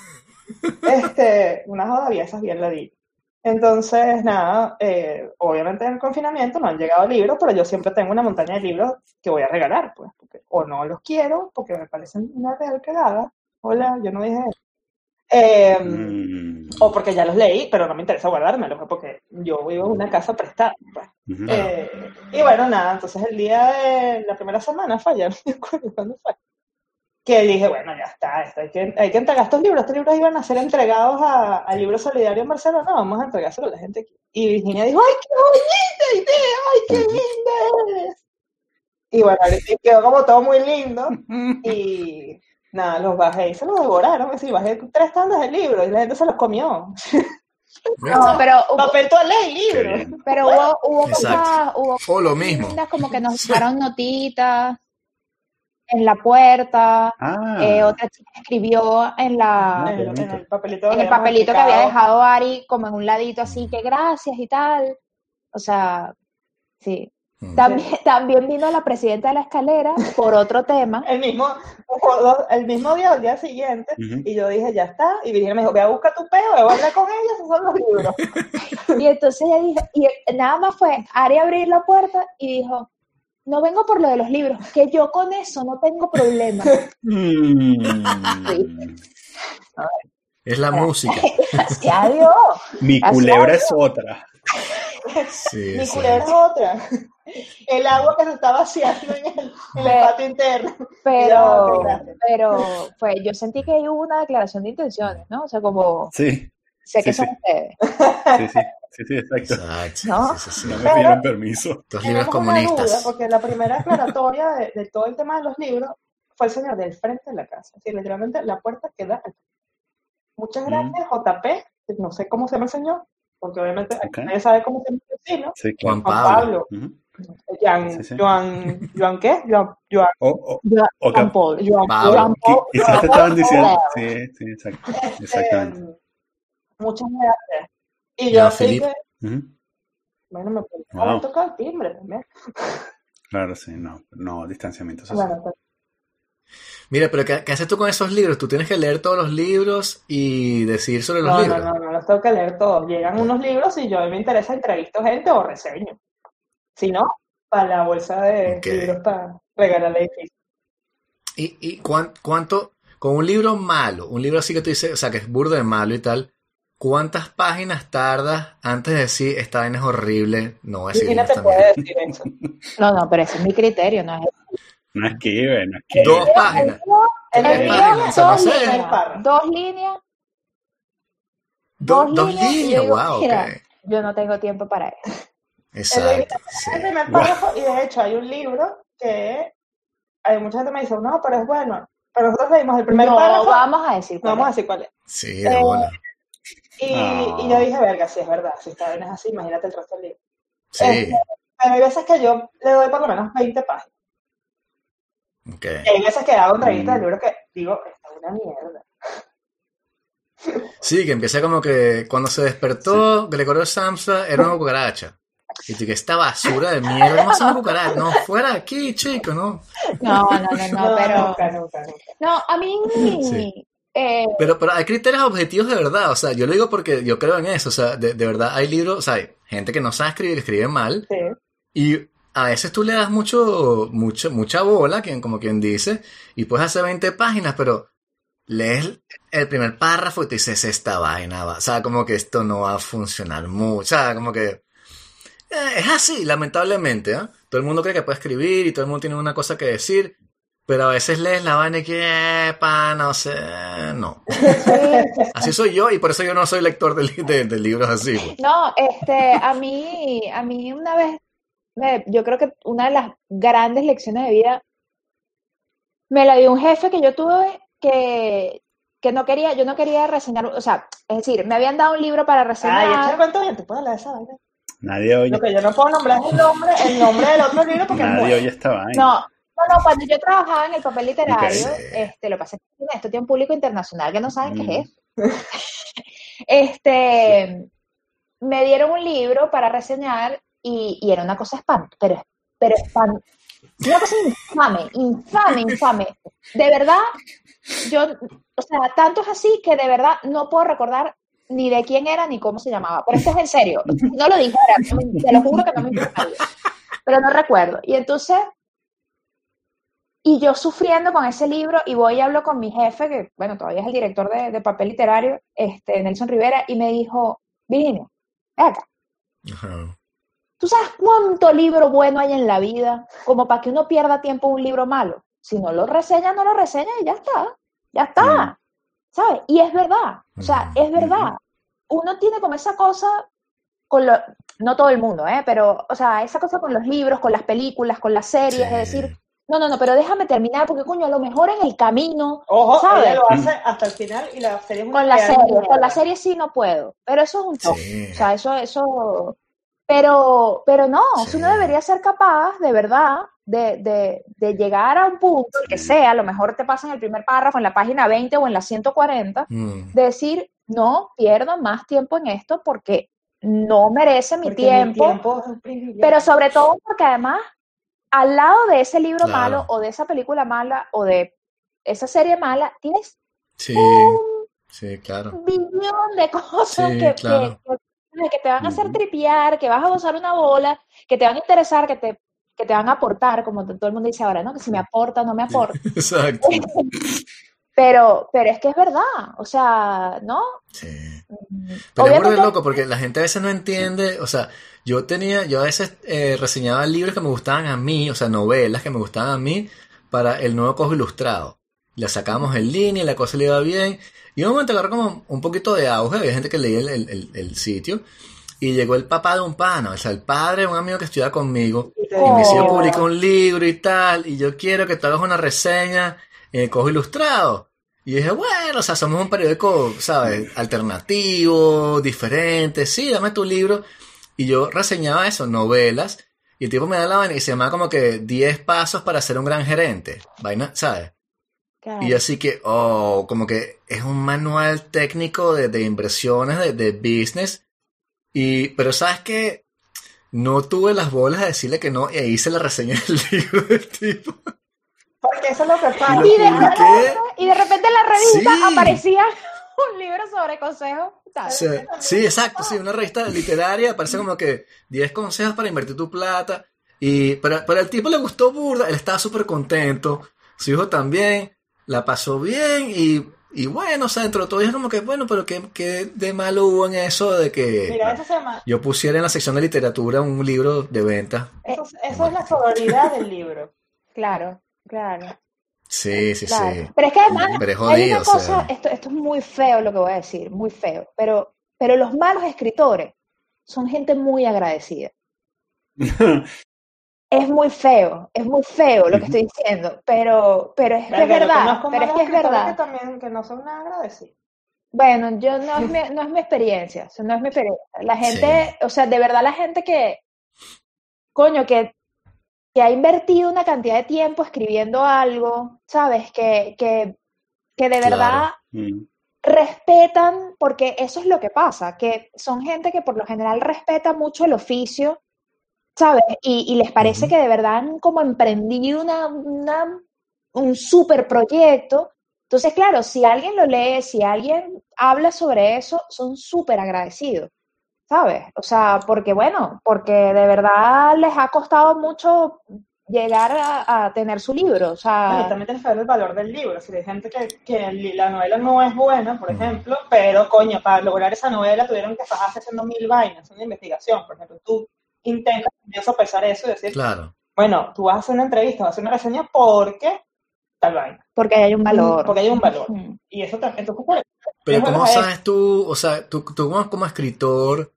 Este, una joda esas bien la di. Entonces, nada, eh, obviamente en el confinamiento no han llegado libros, pero yo siempre tengo una montaña de libros que voy a regalar, pues, porque, o no los quiero, porque me parecen una real cagada. Hola, yo no dije eso. Eh, Mm, O porque ya los leí, pero no me interesa guardármelos, porque yo vivo en una casa prestada. pues. ujú. Eh, y bueno, nada, entonces el día de la primera semana fue, ya no me acuerdo cuándo fue, que dije, bueno, ya está, esto, hay, que, hay que entregar estos libros, estos libros iban a ser entregados a, al Libro Solidario en Barcelona, vamos a entregárselo a la gente aquí. Y Virginia dijo, ¡ay, qué bonita idea! ¡Ay, qué linda es! Y bueno, quedó como todo muy lindo, y nada, los bajé y se los devoraron, así, bajé tres tandas de libros y la gente se los comió. No, pero hubo, Papel toalé y bien. pero hubo, hubo cosas, hubo O lo mismo. como que nos dejaron notitas en la puerta, Ah, eh, otra chica escribió en la Ah, En, el- en bonito. el papelito, en el habíamos papelito que había dejado Ari como en un ladito así que gracias y tal. O sea, sí. Mm. También, también vino la presidenta de la escalera por otro tema. El mismo, el mismo día, el día siguiente, y yo dije, ya está, y Virginia me dijo, ve a buscar tu peo, ve a hablar con ella, esos son los libros. Y entonces ella dijo, y nada más fue Ari abrir la puerta y dijo, no vengo por lo de los libros, que yo con eso no tengo problema. Mm, Es la música. Gracias a Dios. mi culebra es otra. Sí, Mi sí. culebra es otra. El agua que se está vaciando en el, en el Ve- patio interno. Pero, pero fue, yo sentí que ahí hubo una declaración de intenciones, ¿no? O sea, como, Sí, sé que Sí, son sí. ustedes, sí, sí, sí, sí, exacto. Exacto. ¿No? Sí, sí, sí. No me pidieron permiso. Estos libros una duda, comunistas. porque la primera aclaratoria de, de todo el tema de los libros fue el señor del frente de la casa. Así, literalmente, la puerta queda aquí. Muchas Mm. gracias, JP. No sé cómo se llama el señor, porque obviamente Ok. nadie sabe cómo se llama. Sí, Juan claro. Juan Pablo. Pablo. Ujú. Joan, Sí, sí. Joan, Joan, ¿qué? Joan, Joan, O, o, Yo- o Juan cap- Paul. Joan, Pablo. Joan qui- Paul- quizás Joan te estaban diciendo. Sí, sí, exacto. Este, Exactamente. Muchas gracias. Y yo así que, bueno, me Wow. el timbre también. Claro, sí, no, no, distanciamiento social. Bueno, Mira, pero ¿qué, qué haces tú con esos libros? Tú tienes que leer todos los libros y decir sobre los no, no, libros. no, no los tengo que leer todos. Llegan unos libros y yo a mí me interesa entrevisto gente o reseño. Si no, para la bolsa de libros para regalarle edificio. ¿Y, y cuán- cuánto, con un libro malo, un libro así que tú dices, o sea, que es burdo de malo y tal, ¿cuántas páginas tardas antes de decir esta vaina es horrible? No voy a decir Cristina te esta puede mierda"? decir eso. No, no, pero ese es mi criterio, ¿no? No esquive, no esquive. Dos páginas. El El Dos páginas, líneas, dos líneas, Do- Dos dos líneas y líneas, digo, wow, mira. yo no tengo tiempo para eso. Exacto, sí. el primer párrafo, y de hecho hay un libro que hay mucha gente me dice, no, pero es bueno. Pero nosotros leímos el primer No párrafo, vamos a decir cuál vamos a es. decir cuál es. Sí, de Eh, bola. Y, Ah. y yo dije, verga, si es verdad, si esta vaina es así, imagínate el resto del libro. Sí, Pero hay veces que yo le doy por lo menos 20 páginas. Ok. Y hay veces que hago entrevistas del Mm. libro que digo, esta es una mierda. Sí, que empieza como que cuando se despertó Gregorio Samsa era una cucaracha. Y que esta basura de mierda, no es una cucaracha, no, fuera de aquí, chico, no. No, no, no, no, pero nunca, nunca, nunca. no, a mí Sí. eh, Pero, pero hay criterios objetivos de verdad, o sea, yo lo digo porque yo creo en eso, o sea, de, de verdad hay libros, o sea, hay gente que no sabe escribir, escribe mal, Sí. y a veces tú le das mucho, mucho, mucha bola, quien, como quien dice, y puedes hacer 20 páginas, pero lees el primer párrafo y te dices, esta vaina va, o sea, como que esto no va a funcionar mucho, o sea, como que eh, es así, lamentablemente, ¿ah? Todo el mundo cree que puede escribir y todo el mundo tiene una cosa que decir, pero a veces lees la vaina y que, pa, no sé, no. Así soy yo y por eso yo no soy lector de, li- de- de libros así. pues. No, este, a mí, a mí una vez, me- yo creo que una de las grandes lecciones de vida me la dio un jefe que yo tuve que, que no quería, yo no quería reseñar, o sea, es decir, me habían dado un libro para Ay, reseñar. échale cuento bien, te puedo hablar de esa vaina. Nadie oye, Lo que yo no puedo nombrar es el nombre, el nombre del otro libro porque nadie oye esta vaina. No, no, no, cuando yo trabajaba en el papel literario, este, lo es que esto tiene un público internacional que no saben qué Mm. es eso. Este, me dieron un libro para reseñar y, y era una cosa espantosa, pero, pero espan- una cosa infame, infame, infame. De verdad, yo, o sea, tanto es así que de verdad no puedo recordar ni de quién era ni cómo se llamaba. Pero esto es en serio, no lo dijera, te lo juro que no me importaría, pero no recuerdo. Y entonces Y yo sufriendo con ese libro y voy y hablo con mi jefe, que bueno, todavía es el director de, de papel literario, este, Nelson Rivera, y me dijo, Virginia, ven acá, Ajá. ¿Tú sabes cuánto libro bueno hay en la vida como para que uno pierda tiempo en un libro malo? Si no lo reseña, no lo reseña y ya está, ya está. ¿sabes? Y es verdad, o sea, es verdad. Uno tiene como esa cosa con lo, no todo el mundo, ¿eh? Pero, o sea, esa cosa con los libros, con las películas, con las series, Sí. de decir, no, no, no, pero déjame terminar, porque coño, a lo mejor en el camino, Ojo, ¿sabes? ella lo hace hasta el final y la serie es una con la serie, con la serie sí no puedo, pero eso es un. Sí. O sea, eso, eso, pero, pero no, Sí. si uno debería ser capaz, de verdad, de, de, de llegar a un punto, que sea, a lo mejor te pasa en el primer párrafo, en la página 20 o en la 140, Mm. de decir, no pierdo más tiempo en esto porque no merece mi Porque tiempo, mi un pero sobre todo porque además, al lado de ese libro Claro. malo o de esa película mala o de esa serie mala, tienes Sí, sí, claro. un billón de cosas Sí, que, claro. que- que- que te van a hacer tripear, que vas a gozar una bola, que te van a interesar, que te, que te van a aportar, como todo el mundo dice ahora, ¿no? Que si me aporta, no me aporta. Exacto. Pero, pero es que es verdad, o sea, ¿no? Sí. Mm, Pero es Obviamente, de loco porque la gente a veces no entiende, o sea, yo tenía, yo a veces eh, reseñaba libros que me gustaban a mí, o sea, novelas que me gustaban a mí para el nuevo Cojo Ilustrado. La sacábamos en línea y la cosa le iba bien. Y un momento agarró como un poquito de auge, había gente que leía el, el- sitio. Y llegó el papá de un pana, o sea, el padre de un amigo que estudiaba conmigo. Y yo Oh. publico un libro y tal, y yo quiero que tú hagas una reseña en el Cojo Ilustrado. Y dije, bueno, o sea, somos un periódico, ¿sabes? Alternativo, diferente, sí, dame tu libro. Y yo reseñaba eso, novelas, y el tipo me da la vaina y se llama como que 10 pasos para ser un gran gerente. Vaina, ¿sabes? Claro, Y así que, oh, como que es un manual técnico de, de inversiones, de, de business. Y, pero sabes que no tuve las bolas de decirle que no, y ahí hice la reseña del libro del tipo. Porque eso es lo que pasa. Y Y de, publiqué. y de repente en la revista Sí. aparecía un libro sobre consejos. sí, exacto, sí, una revista literaria, parece como que 10 consejos para invertir tu plata. Y, pero, pero al tipo le gustó burda, él estaba súper contento, su hijo también, la pasó bien y, y bueno, o sea, dentro de todo es como que, bueno, pero ¿qué, qué de malo hubo en eso de que Mira, eso se llama, yo pusiera en la sección de literatura un libro de venta? eso, eso es la sororidad del libro. Claro, claro. Sí, sí, Claro. sí. Pero es que además Pero es hay una o sea. cosa, esto, esto es muy feo lo que voy a decir, muy feo, pero, pero los malos escritores son gente muy agradecida. Es muy feo, es muy feo lo que estoy diciendo, pero, pero es que es verdad, pero es que es verdad. que también que no son nada agradecidos. Bueno, yo no es mi, no es mi experiencia, o sea, no es mi experiencia. La gente, o sea, de verdad la gente que, coño, que, que ha invertido una cantidad de tiempo escribiendo algo, ¿sabes? Que, que, que de Claro. verdad Mm. respetan, porque eso es lo que pasa, que son gente que por lo general respeta mucho el oficio, ¿sabes? Y, y les parece Ujú. que de verdad han como emprendido una, una- un super proyecto. Entonces, claro, si alguien lo lee, si alguien habla sobre eso, son súper agradecidos, ¿sabes? O sea, porque bueno, porque de verdad les ha costado mucho llegar a, a tener su libro, o Bueno, sea, también tienes que ver el valor del libro. Si hay gente que, que la novela no es buena, por ejemplo, pero coño, para lograr esa novela tuvieron que fajarse haciendo mil vainas, una investigación. Por ejemplo, tú intentas también sopesar eso y decir, Claro. bueno, tú vas a hacer una entrevista, vas a hacer una reseña porque tal vaina, porque hay un valor. porque hay un valor. Mm. Y eso también, entonces, Pero ¿cómo sabes tú, o sea, tú, tú como, como escritor,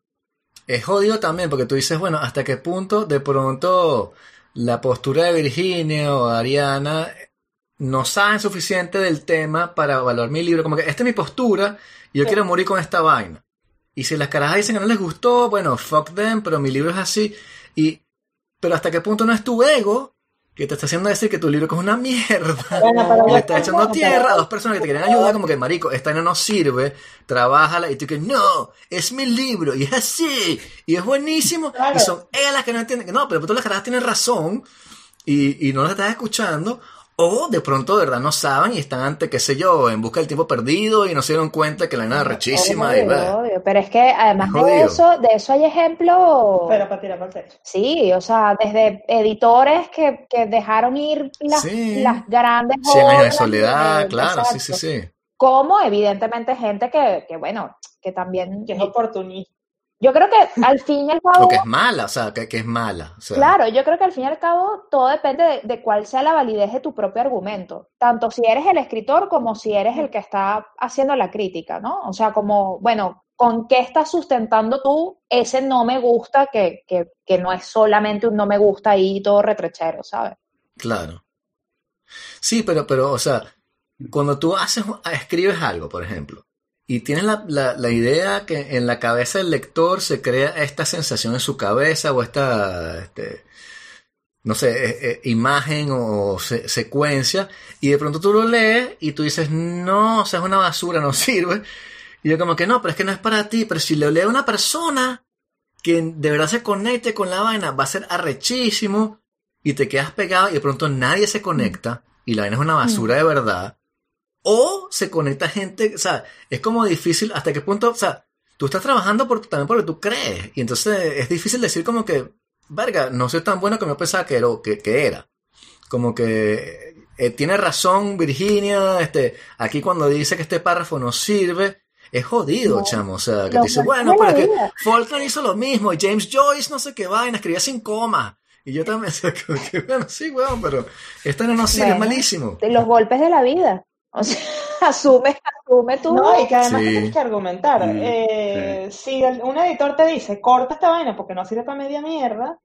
es jodido también porque tú dices, bueno, hasta qué punto de pronto la postura de Virginia o Ariana no saben suficiente del tema para evaluar mi libro, como que esta es mi postura y yo Sí. quiero morir con esta vaina. Y si las carajas dicen que no les gustó, bueno, fuck them, pero mi libro es así. Y, pero hasta qué punto no es tu ego que te está haciendo decir que tu libro es una mierda. Bueno, Y le estás echando tierra a dos personas que te quieren ayudar, como que, marico, esta no nos sirve, trabájala, y tú que, no, es mi libro, y es así, y es buenísimo, Claro. y son ellas las que no entienden, no, pero tú las caras tienen razón, y, y no las estás escuchando, O de pronto de verdad no saben y están ante, qué sé yo, en busca del tiempo perdido y no se dieron cuenta que la nada rechísima. y, obvio. Pero es que además Es de jodido. eso, de eso hay ejemplos. Pero para tirar para. Sí, o sea, desde editores que, que dejaron ir las, Sí. las grandes 100 años de obras, soledad, eh, claro, sí, sí, sí. Como evidentemente gente que, que bueno, que también, Que es oportunista. Yo creo que al fin y al O cabo, que es mala, o sea, que, que es mala. o sea, claro, yo creo que al fin y al cabo todo depende de, de cuál sea la validez de tu propio argumento, tanto si eres el escritor como si eres el que está haciendo la crítica, ¿no? O sea, como, bueno, ¿con qué estás sustentando tú ese no me gusta que, que, que no es solamente un no me gusta ahí todo retrechero, ¿sabes? Claro. Sí, pero, pero, o sea, cuando tú haces, escribes algo, por ejemplo, y tienes la, la, la idea que en la cabeza del lector se crea esta sensación en su cabeza o esta, este, no sé, eh, eh, imagen o se- secuencia, y de pronto tú lo lees y tú dices, no, o sea, es una basura, no sirve. Y yo como que no, pero es que no es para ti, pero si lo lee una persona que de verdad se conecte con la vaina, va a ser arrechísimo y te quedas pegado y de pronto nadie se conecta y la vaina es una basura de verdad. O se conecta gente, o sea, es como difícil hasta qué punto, o sea, tú estás trabajando por, también porque tú crees y entonces es difícil decir como que, verga, no soy tan bueno como yo pensaba que era. Que, que era. Como que eh, tiene razón Virginia, este, aquí cuando dice que este párrafo no sirve, es jodido, No. chamo. O sea, que Lo te dice, bueno pero que. Faulkner hizo lo mismo, y James Joyce no sé qué vaina, escribía sin coma. Y yo también, o sea, que, bueno, sí, weón, pero esta no, no sirve, es malísimo. de los golpes de la vida. O sea, asume, asume tú. No, y que además Sí. tienes que argumentar. Mm, Eh, Si el- un editor te dice, corta esta vaina porque no sirve para media mierda,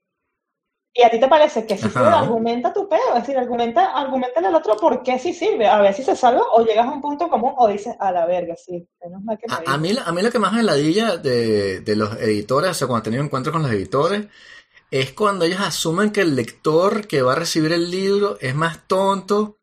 y a ti te parece que sí sirve, argumenta tu pedo. Es decir, argumenta, argumentale al otro por qué sí sirve. A ver si se salva o llegas a un punto común o dices, a la verga, sí, menos mal que me A, a dijo". mí, a mí lo que más me ladilla de, de los editores, o sea, cuando he tenido encuentros con los editores, es cuando ellos asumen que el lector que va a recibir el libro es más tonto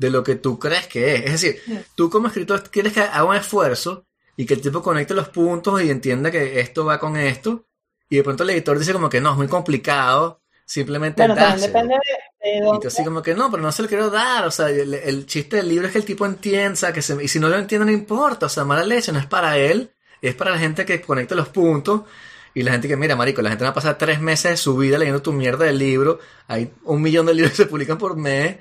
de lo que tú crees que es. Es decir, Mm. tú como escritor quieres que haga un esfuerzo y que el tipo conecte los puntos y entienda que esto va con esto, y de pronto el editor dice como que no, es muy complicado, simplemente Bueno, también depende de, de Y tú así como que no, pero no se lo quiero dar. O sea, el, el chiste del libro es que el tipo entienda, o sea, que se, y si no lo entiende no importa. O sea, mala leche no es para él, es para la gente que conecta los puntos. Y la gente que, mira, marico, la gente va a pasar tres meses de su vida leyendo tu mierda de libro. Hay un millón de libros que se publican por mes.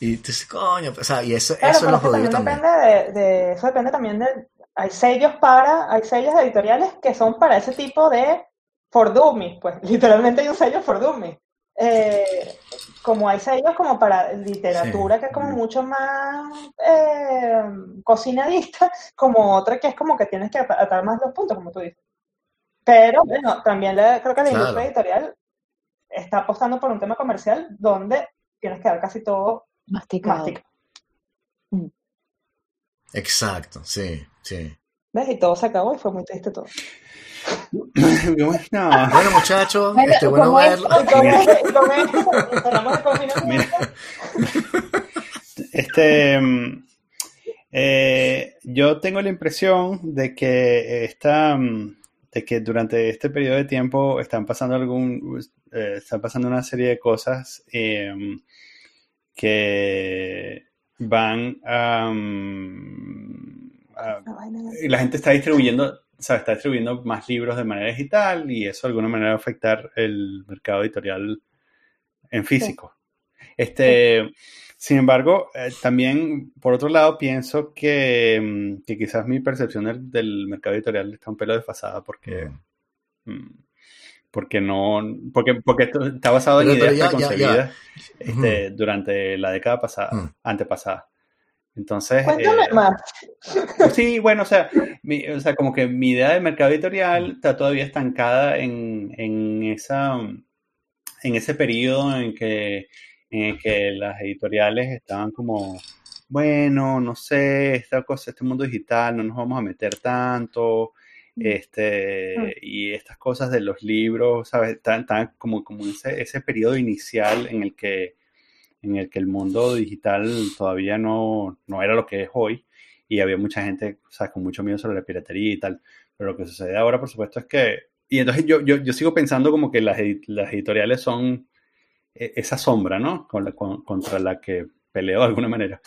Y tú dices, coño, o sea, y eso, Claro, eso es lo jodido también también. depende de, de- eso depende también de, hay sellos para, hay sellos editoriales que son para ese tipo de for dummies, pues, literalmente hay un sello for dummies. Eh, como hay sellos como para literatura que es como mucho más eh, cocinadista, como otra que es como que tienes que at- atar más los puntos, como tú dices. Pero bueno, también le- creo que la Claro. industria editorial está apostando por un tema comercial donde tienes que dar casi todo Masticado. masticado. Exacto, sí, sí. ¿Ves? Y todo se acabó y fue muy triste todo. no. Bueno, muchachos, Bueno, este, bueno verlo. Este, mm, eh, yo tengo la impresión de que esta, mm, de que durante este periodo de tiempo están pasando algún, eh, están pasando una serie de cosas eh, que van a, mm, la gente está distribuyendo, ¿sabes? Está distribuyendo más libros de manera digital y eso de alguna manera va a afectar el mercado editorial en físico. Este, sin embargo, eh, también, por otro lado, pienso que, mm, que quizás mi percepción del, del mercado editorial está un pelo desfasada porque, mm, porque no, porque, porque esto está basado en Pero- pero ideas ya- ya- ya. preconcebidas este, durante la década pasada, Mm. antepasada. Entonces, Cuéntame eh, más. Sí, bueno, o sea, mi- o sea, como que mi idea de mercado editorial está todavía estancada en, en esa, en ese periodo en que, en el que las editoriales estaban como, bueno, no sé, esta cosa, este mundo digital, no nos vamos a meter tanto, este, y estas cosas de los libros, ¿sabes? Están, están como, como ese, ese periodo inicial en el que, en el que el mundo digital todavía no, no era lo que es hoy y había mucha gente, o sea, con mucho miedo sobre la piratería y tal. Pero lo que sucede ahora, por supuesto, es que... Y entonces yo, yo, yo sigo pensando como que las, las editoriales son eh, esa sombra, ¿no? Con la- con- contra la que peleo de alguna manera.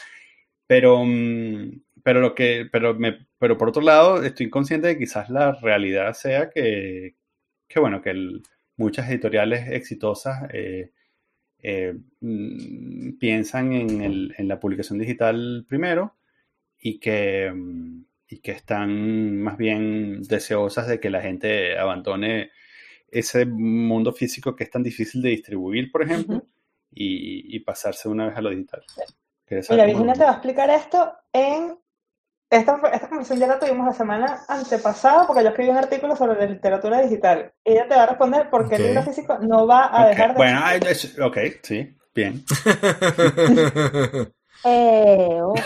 Pero, mm, pero, lo que, pero, me, pero por otro lado, estoy consciente de que quizás la realidad sea que, que bueno, que muchas editoriales exitosas eh, eh, mm, piensan en, el, en, la publicación digital primero y que, mm, y que están más bien deseosas de que la gente abandone ese mundo físico que es tan difícil de distribuir, por ejemplo, y, y, pasarse una vez a lo digital. Mira, Virginia te va a explicar esto en... Esta, esta conversación ya la tuvimos la semana antepasada porque yo escribí un artículo sobre la literatura digital. Ella te va a responder por qué el libro físico no va a dejar de... Bueno, ok, sí, bien. eh, ok.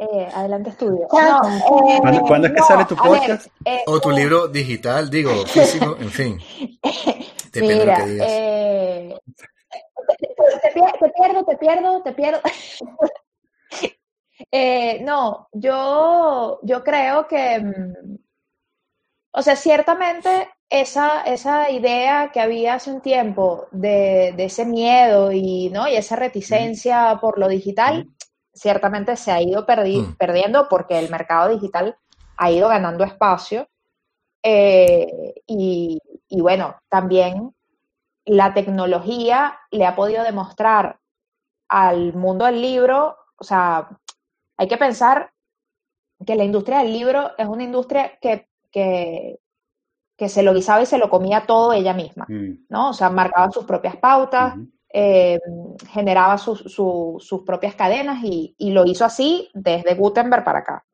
Eh, adelante estudio. No, eh, ¿Cuándo, es que sale tu podcast? Eh, o tu libro digital, digo, físico, en fin. Depende Mira, de lo que digas. Eh, te, pierdo, te pierdo, te pierdo. Eh, no, yo, yo creo que, mm, o sea, ciertamente esa, esa idea que había hace un tiempo de, de ese miedo y, ¿no? y esa reticencia por lo digital, ciertamente se ha ido mm. perdiendo porque el mercado digital ha ido ganando espacio. Eh, y, y, bueno, también la tecnología le ha podido demostrar al mundo del libro, o sea, hay que pensar que la industria del libro es una industria que, que, se lo guisaba y se lo comía todo ella misma, mm. ¿no? O sea, marcaba sus propias pautas, eh, generaba sus, sus propias cadenas y, y, lo hizo así desde Gutenberg para acá.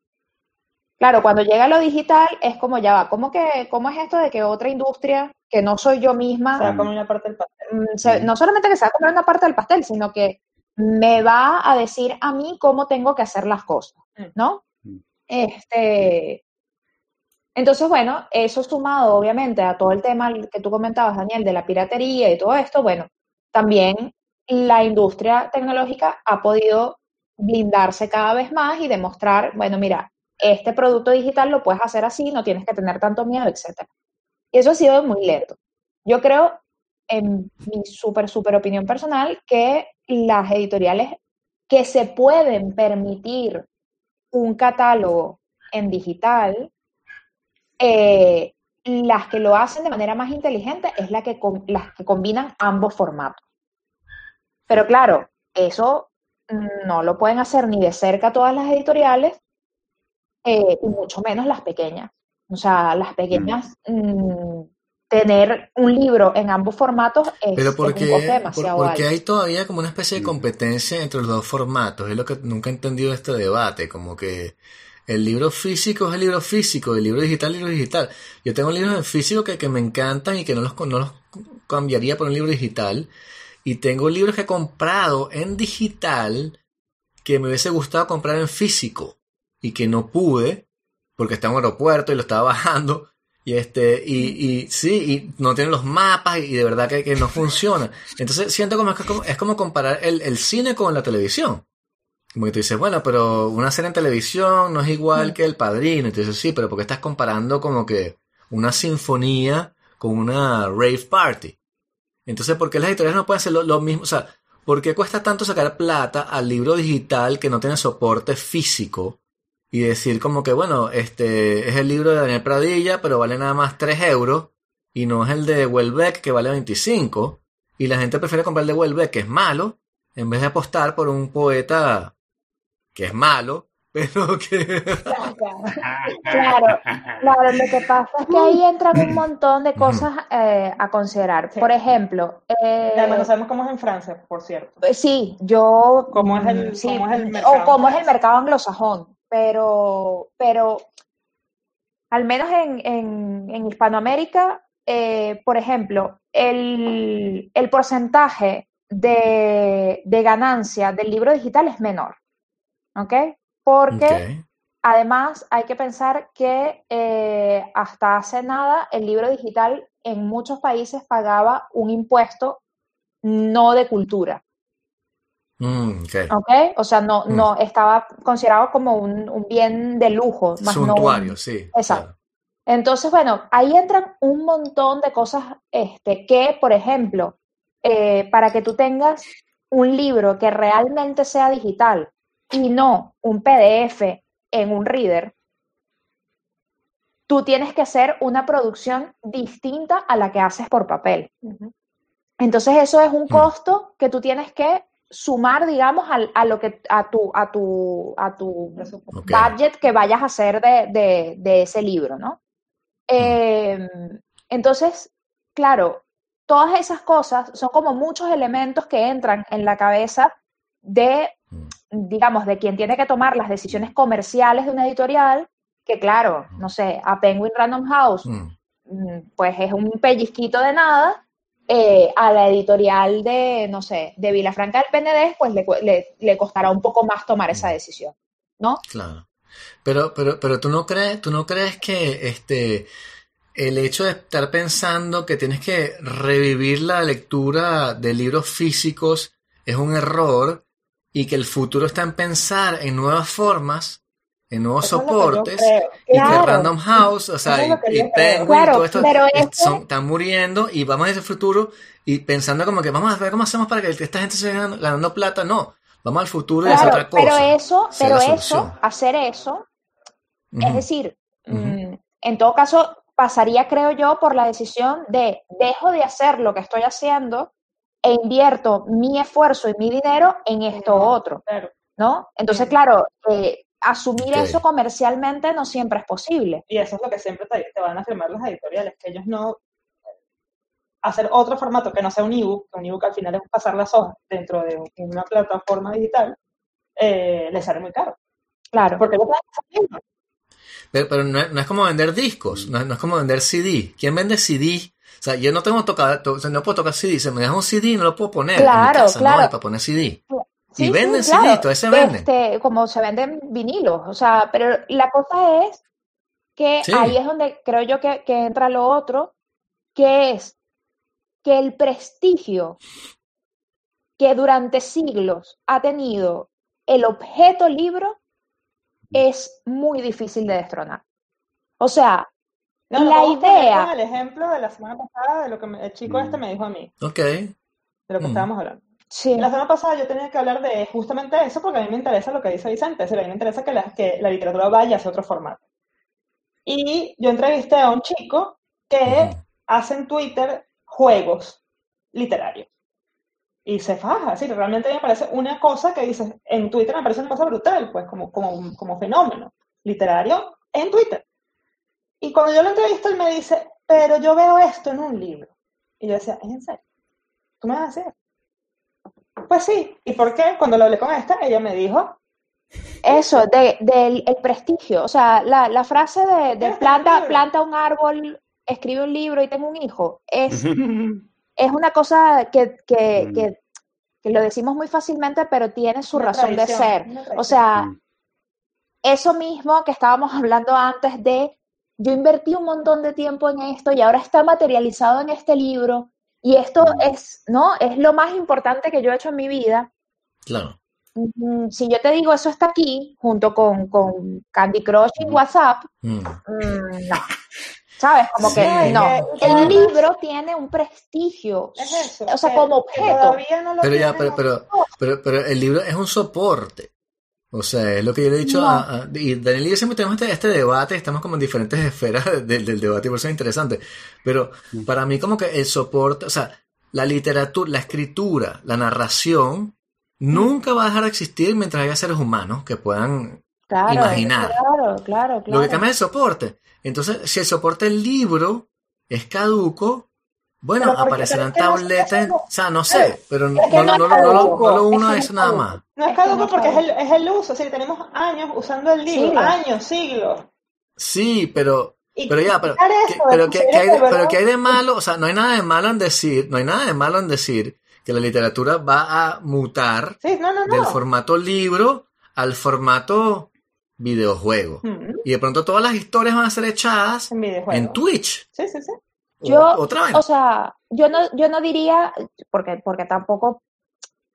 Claro, cuando llega lo digital es como ya va, ¿cómo, que, cómo es esto de que otra industria que no soy yo misma... Se va a comer una parte del pastel. Mm, no solamente que se va a comer una parte del pastel, sino que me va a decir a mí cómo tengo que hacer las cosas, mm. ¿no? Mm. Este, entonces, bueno, eso sumado obviamente a todo el tema que tú comentabas, Daniel, de la piratería y todo esto, bueno, también la industria tecnológica ha podido blindarse cada vez más y demostrar, bueno, mira, este producto digital lo puedes hacer así, no tienes que tener tanto miedo, etc. Y eso ha sido muy lento. Yo creo, en mi súper, súper opinión personal, que las editoriales que se pueden permitir un catálogo en digital, eh, las que lo hacen de manera más inteligente es la que, las que combinan ambos formatos. Pero claro, eso no lo pueden hacer ni de cerca todas las editoriales eh, y mucho menos las pequeñas. O sea, las pequeñas, mm, tener un libro en ambos formatos es, Pero porque, un demasiado porque hay todavía como una especie de competencia entre los dos formatos. Es lo que nunca he entendido este debate, como que el libro físico es el libro físico, el libro digital es el libro digital. Yo tengo libros en físico que, que me encantan y que no los, no los cambiaría por un libro digital. Y tengo libros que he comprado en digital que me hubiese gustado comprar en físico y que no pude porque está en un aeropuerto y lo estaba bajando. Y este, y, y sí, y no tienen los mapas y de verdad que, que no funciona. Entonces siento como es como, es como comparar el, el, cine con la televisión. Como que tú dices, bueno, pero una serie en televisión no es igual que El Padrino. Y tú dices, sí, pero porque estás comparando como que una sinfonía con una rave party. Entonces, ¿por qué las editoriales no pueden hacer lo, lo mismo? O sea, ¿por qué cuesta tanto sacar plata al libro digital que no tiene soporte físico? Y decir como que, bueno, este es el libro de Daniel Pradilla, pero vale nada más 3 euros, y no es el de Welbeck que vale 25, y la gente prefiere comprar el de Welbeck que es malo, en vez de apostar por un poeta que es malo, pero que... Claro, claro, lo que pasa es que ahí entran un montón de cosas eh, a considerar. Por ejemplo... Eh, Además no sabemos cómo es en Francia, por cierto. Sí, yo... ¿Cómo es el, cómo es el mercado? O cómo es el mercado anglosajón pero, pero al menos en, Hispanoamérica, eh, por ejemplo, el, porcentaje de, ganancia del libro digital es menor, ¿ok? Porque además hay que pensar que eh, hasta hace nada el libro digital en muchos países pagaba un impuesto no de cultura. Mm, okay. O sea, no, mm. no estaba considerado como un, bien de lujo. Más Suntuario, sí. Exacto. Entonces, bueno, ahí entran un montón de cosas este, que, por ejemplo, eh, para que tú tengas un libro que realmente sea digital y no un PDF en un reader, tú tienes que hacer una producción distinta a la que haces por papel. Entonces eso es un Mm. costo que tú tienes que sumar, digamos, al- a, lo que a tu a tu a tu budget que vayas a hacer de, de- de ese libro, ¿no? Eh, entonces, claro, todas esas cosas son como muchos elementos que entran en la cabeza de, Mm. digamos, de quien tiene que tomar las decisiones comerciales de una editorial, que claro, no sé, a Penguin Random House, Mm. mm, pues es un pellizquito de nada. Eh, a la editorial de, no sé, de Vilafranca del Penedés, pues le, le- le costará un poco más tomar esa decisión, ¿no? Claro. Pero, pero, pero tú no crees, tú no crees que este el hecho de estar pensando que tienes que revivir la lectura de libros físicos es un error y que el futuro está en pensar en nuevas formas, en nuevos Eso es que soportes creo. y que. Random House, o sea, es que y. Penguin, Claro, todo esto pero es- son- están muriendo y vamos a ese futuro y pensando como que vamos a ver cómo hacemos para que esta gente se ganando, ganando plata. No, vamos al futuro y hacer Claro, otra cosa. pero eso, es pero eso, hacer eso, es decir, mm, en todo caso, pasaría, creo yo, por la decisión de dejo de hacer lo que estoy haciendo e invierto mi esfuerzo y mi dinero en esto otro, Claro. ¿no? Entonces, claro, eh, asumir eso comercialmente no siempre es posible. Y eso es lo que siempre te, te van a firmar las editoriales, que ellos no hacer otro formato que no sea un ebook, que un ebook al final es pasar las hojas dentro de una plataforma digital, eh, les sale muy caro. Claro. Porque haciendo. Pero, pero no, es, no es como vender discos, no, es- no es como vender CD. ¿Quién vende CD? O sea, yo no tengo tocar, to- o sea, no puedo tocar CD. Se me deja un CD y no lo puedo poner. en mi Claro, casa, claro. No hay para poner CD. Sí, y venden sí, claro. se venden. Este, como se venden vinilos, o sea, pero la cosa es que Sí. ahí es donde creo yo que, que entra lo otro, que es que el prestigio que durante siglos ha tenido el objeto libro es muy difícil de destronar. O sea, No, la idea, el ejemplo de la semana pasada de lo que me- el chico este Mm. me dijo a mí, Ok. de lo que Mm. estábamos hablando. Sí, La semana pasada yo tenía que hablar de justamente eso porque a mí me interesa lo que dice Vicente, es decir, a mí me interesa que la, que la literatura vaya hacia otro formato. Y yo entrevisté a un chico que Ujú. hace en Twitter juegos literarios. Y se faja, sí, realmente me parece una cosa que dices, en Twitter me parece una cosa brutal, pues como, como, como fenómeno literario en Twitter. Y cuando yo lo entrevisto, él me dice, pero yo veo esto en un libro. Y yo decía, ¿es en serio? ¿Tú me vas a decir? Pues sí. ¿Y por qué? Cuando lo hablé con esta, ella me dijo, eso, de, del el prestigio, o sea, la, la frase de, de planta, planta un árbol, escribe un libro y tengo un hijo, es, es una cosa que, que, Mm. que, que lo decimos muy fácilmente, pero tiene su Una razón de ser. O sea, Mm. eso mismo que estábamos hablando antes de, yo invertí un montón de tiempo en esto y ahora está materializado en este libro y esto Mm. es, ¿no? Es lo más importante que yo he hecho en mi vida. Claro. Mm, Si yo te digo eso está aquí, junto con, con Candy Crush y. WhatsApp, Mm. mm, no. ¿Sabes? Como Sí. que no. que- El además- libro tiene un prestigio, Es eso. o sea, que- como objeto. todavía no lo Pero ya, pero, pero, pero, pero el libro es un soporte. O sea, es lo que yo le he dicho No. a, a- y Daniel y yo siempre tenemos este, este debate, estamos como en diferentes esferas del, del debate y por eso es interesante. Pero para mí como que el soporte, o sea, la literatura, la escritura, la narración, nunca va a dejar de existir mientras haya seres humanos que puedan Claro, imaginar. claro, claro, Lo que claro. cambia es el soporte. Entonces, si el soporte del libro es caduco, bueno, aparecerán que tabletas, o sea, no sé, pero no, es que no, no no, es no, no, lo- caduco, no lo uno es a que eso no nada más. No es que caduco porque es el, es el uso, es decir, tenemos años usando el libro, años, siglos. Sí, pero, pero ya, pero, quitar ¿qué- eso de pero tu ¿qué, qué hay de, cerebro, pero ¿qué hay de malo? O sea, no hay nada de malo en decir, no hay nada de malo en decir que la literatura va a mutar Sí, no, no, no. del formato libro al formato videojuego. Mm, Y de pronto todas las historias van a ser echadas en en Twitch. Sí, sí, sí. Yo, Otra vez. o sea, yo no, yo no diría, porque, porque tampoco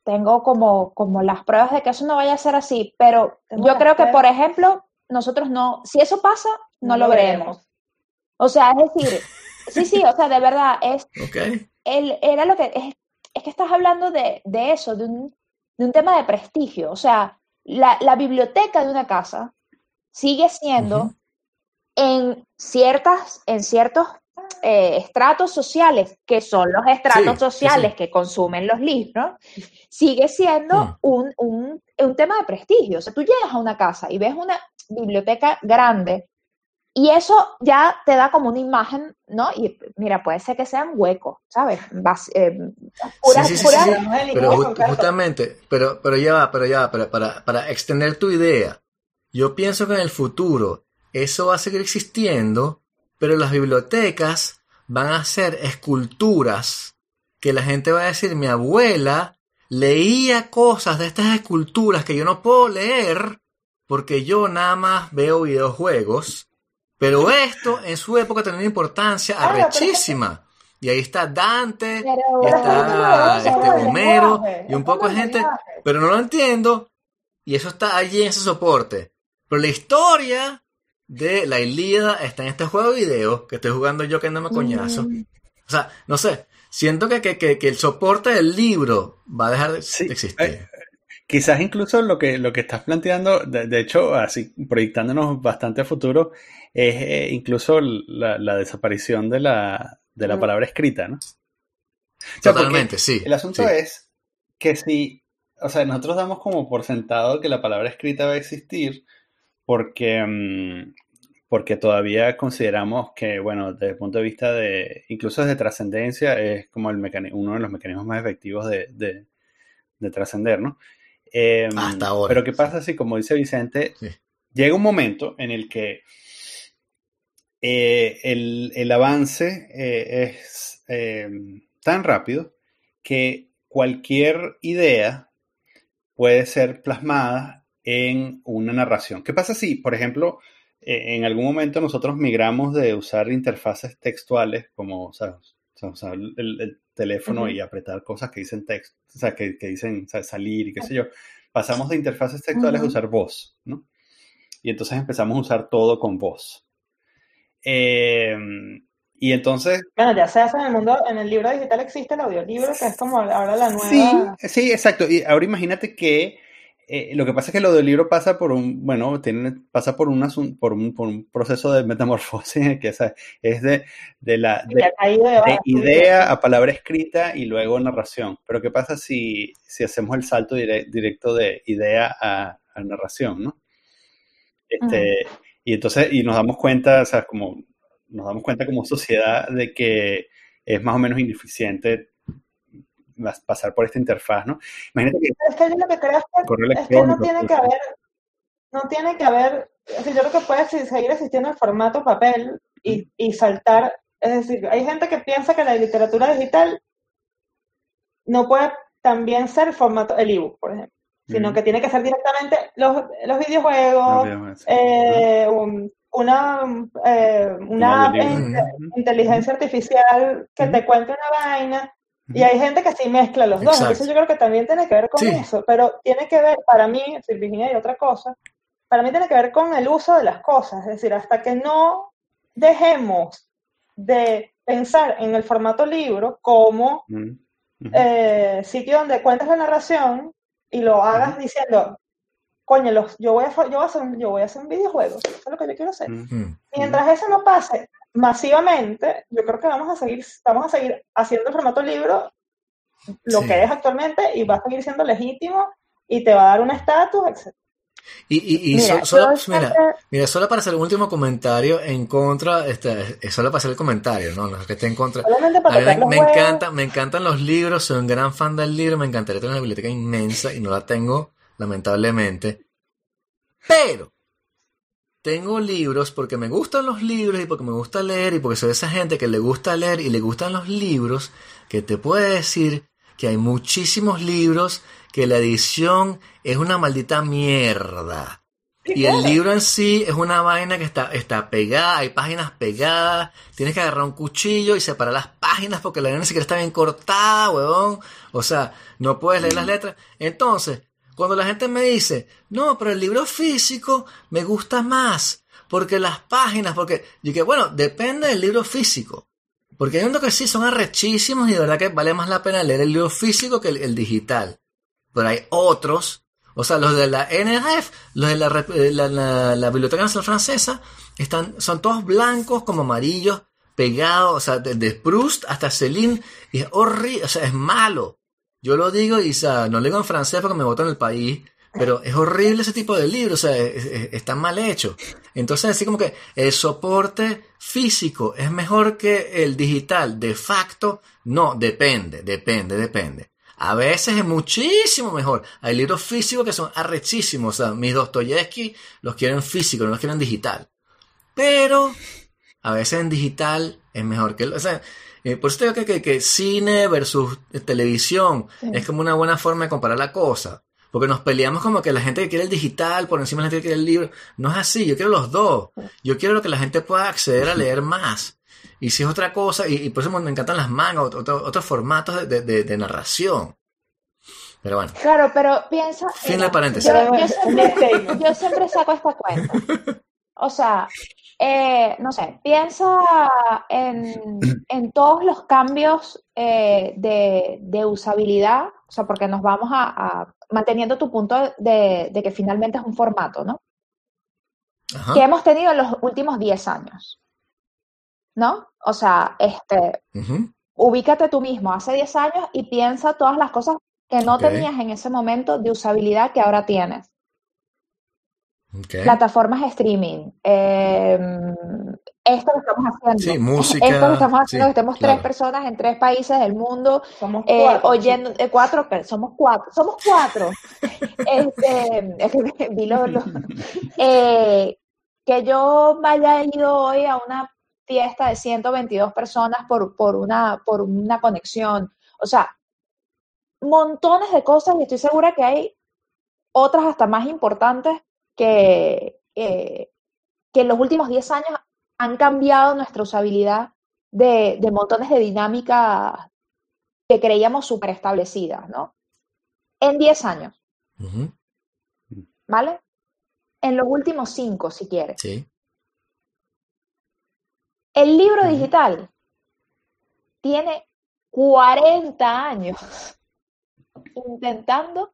tengo como, como las pruebas de que eso no vaya a ser así, pero Tengo yo creo que, por ejemplo, nosotros no, si eso pasa, no, lo veremos. O sea, es decir, sí, sí, o sea, de verdad, es, Ok. el, era lo que, es, es que estás hablando de, de eso, de un, de un tema de prestigio. O sea, la, la biblioteca de una casa sigue siendo en ciertas, en ciertos eh, estratos sociales, que son los estratos Sí, sociales sí. que consumen los libros, sigue siendo Mm. un, un- un tema de prestigio. O sea, tú llegas a una casa y ves una biblioteca grande y eso ya te da como una imagen, ¿no? Y mira, puede ser que sean huecos, ¿sabes? Vas- eh, puras- sí, puras- Pero justamente, pero, pero ya va, pero ya va, para, para, para extender tu idea, yo pienso que en el futuro eso va a seguir existiendo, pero las bibliotecas van a ser esculturas que la gente va a decir, mi abuela leía cosas de estas esculturas que yo no puedo leer porque yo nada más veo videojuegos, pero esto en su época tenía una importancia que- arrechísima. Y ahí está Dante, y está este Homero y un poco de gente, pero no lo entiendo y eso está allí en ese soporte. Pero la historia de la Ilíada está en este juego de video que estoy jugando yo que ando coñazo. Mm. O sea, no sé, siento que, que, que, que el soporte del libro va a dejar de, Sí, de existir. eh, Quizás incluso lo que, lo que estás planteando, de, de hecho, así proyectándonos bastante a futuro, es eh, incluso la, la desaparición de la, de la Mm. palabra escrita, ¿no? O sea, porque Totalmente, sí. El asunto sí. es que si, o sea, nosotros damos como por sentado que la palabra escrita va a existir porque, mm, porque todavía consideramos que, bueno, desde el punto de vista de, incluso desde trascendencia, es como el uno de los mecanismos más efectivos de, de- de trascender, ¿no? Eh, Hasta ahora. Pero ¿qué pasa si, como dice Vicente, Sí. llega un momento en el que eh, el, el avance eh, es eh, tan rápido que cualquier idea puede ser plasmada en una narración. ¿Qué pasa si, por ejemplo, eh, en algún momento nosotros migramos de usar interfaces textuales como o sea, o sea, el, el teléfono Ujú. y apretar cosas que dicen texto, o sea, que, que dicen salir y qué sé yo? Pasamos de interfaces textuales a Ujú. usar voz, ¿no? Y entonces empezamos a usar todo con voz. Eh, y entonces Bueno, ya se hace en el mundo, en el libro digital existe el audiolibro, que es como ahora la nueva. Sí, sí, exacto. Y ahora imagínate que eh, lo que pasa es que lo del libro pasa por un, bueno, tiene, pasa por un, asun- por un, por un proceso de metamorfosis que o sea, es de, de la de, idea a palabra escrita y luego narración. Pero ¿qué pasa si, si hacemos el salto dire- directo de idea a, a narración, ¿no? Este, y entonces, y nos damos cuenta, o sea, como nos damos cuenta como sociedad de que es más o menos ineficiente pasar por esta interfaz, ¿no? Imagínate que Es que yo lo que creo es que, es que no tiene que haber, no tiene que haber, es decir, yo creo que puede seguir existiendo el formato papel y, y saltar, es decir, hay gente que piensa que la literatura digital no puede también ser el formato, el ebook, por ejemplo, sino que tiene que ser directamente los, los videojuegos, No eh, un- una, eh, Un una app Ujú. inteligencia artificial que te cuente una vaina. Y hay gente que sí mezcla los dos, Exacto. entonces yo creo que también tiene que ver con Sí. eso, pero tiene que ver, para mí, si Virginia y otra cosa, para mí tiene que ver con el uso de las cosas, es decir, hasta que no dejemos de pensar en el formato libro como. Ujú. eh, sitio donde cuentas la narración y lo hagas diciendo, coño, los, yo, voy a, yo, voy a hacer un, yo voy a hacer un videojuego, eso es lo que yo quiero hacer. Ujú. Mm. Mientras eso no pase masivamente, yo creo que vamos a seguir, vamos a seguir haciendo el formato libro lo Sí. que es actualmente y va a seguir siendo legítimo y te va a dar un estatus, etc. Y, y, y Mira, so- solo, mira, mira, solo para hacer un último comentario en contra, este, es solo para hacer el comentario, ¿no? No es que esté en contra. Para A mí me, me encanta, me encantan los libros, soy un gran fan del libro, me encantaría tener una biblioteca inmensa y no la tengo, lamentablemente. Pero tengo libros porque me gustan los libros y porque me gusta leer y porque soy esa gente que le gusta leer y le gustan los libros, que te puede decir que hay muchísimos libros que la edición es una maldita mierda. Y el libro en sí es una vaina que está, está pegada, hay páginas pegadas, tienes que agarrar un cuchillo y separar las páginas porque la vaina ni siquiera está bien cortada, huevón. O sea, no puedes leer las letras. Entonces, cuando la gente me dice, no, pero el libro físico me gusta más, porque las páginas, porque yo que bueno, depende del libro físico. Porque hay unos que sí son arrechísimos y de verdad que vale más la pena leer el libro físico que el, digital. Pero hay otros, o sea, los de la NRF, los de la, eh, la Biblioteca Nacional Francesa, están, son todos blancos como amarillos, pegados, o sea, desde Proust hasta Céline, y es horrible, o sea, es malo. Yo lo digo y o sea, no lo digo en francés porque me voto en el país, pero es horrible ese tipo de libro, o sea, es- es- está mal hecho. Entonces, así como que el soporte físico es mejor que el digital, de facto, no, depende, depende, depende. A veces es muchísimo mejor. Hay libros físicos que son arrechísimos, o sea, mis Dostoyevsky los quieren físico, no los quieren digital. Pero a veces en digital es mejor que... O sea, eh, por eso te digo que, que- que cine versus eh, televisión Sí. es como una buena forma de comparar la cosa. Porque nos peleamos como que la gente que quiere el digital por encima de la gente que quiere el libro. No es así, yo quiero los dos. Yo quiero que la gente pueda acceder a leer más. Y si es otra cosa, y, y por eso me encantan las mangas, otro- otro- otros formatos de, de- narración. Pero bueno, Claro, pero piensa. Fin de paréntesis. Yo, siempre, yo siempre saco esta cuenta. O sea, eh, no sé, piensa en, en todos los cambios eh, de, de usabilidad, o sea, porque nos vamos a, a- manteniendo tu punto de, de que finalmente es un formato, ¿no? ajá, Que hemos tenido en los últimos 10 años, ¿no? O sea, este, ubícate tú mismo hace 10 años y piensa todas las cosas que no tenías en ese momento de usabilidad que ahora tienes. Plataformas de streaming, eh, esto que estamos haciendo, Sí, música, esto que estamos haciendo, sí, que estemos claro. tres personas en tres países del mundo, Somos eh, cuatro. oyendo, eh, cuatro, somos cuatro, somos cuatro. Este, es que vi lo- lo- eh, que yo me haya ido hoy a una fiesta de 122 personas por, por, una, por una conexión. O sea, montones de cosas y estoy segura que hay otras hasta más importantes que, eh, que en los últimos 10 años han cambiado nuestra usabilidad de, de montones de dinámicas que creíamos súper establecidas, ¿no? En 10 años, ¿vale? En los últimos 5, si quieres. Sí. El libro digital tiene 40 años intentando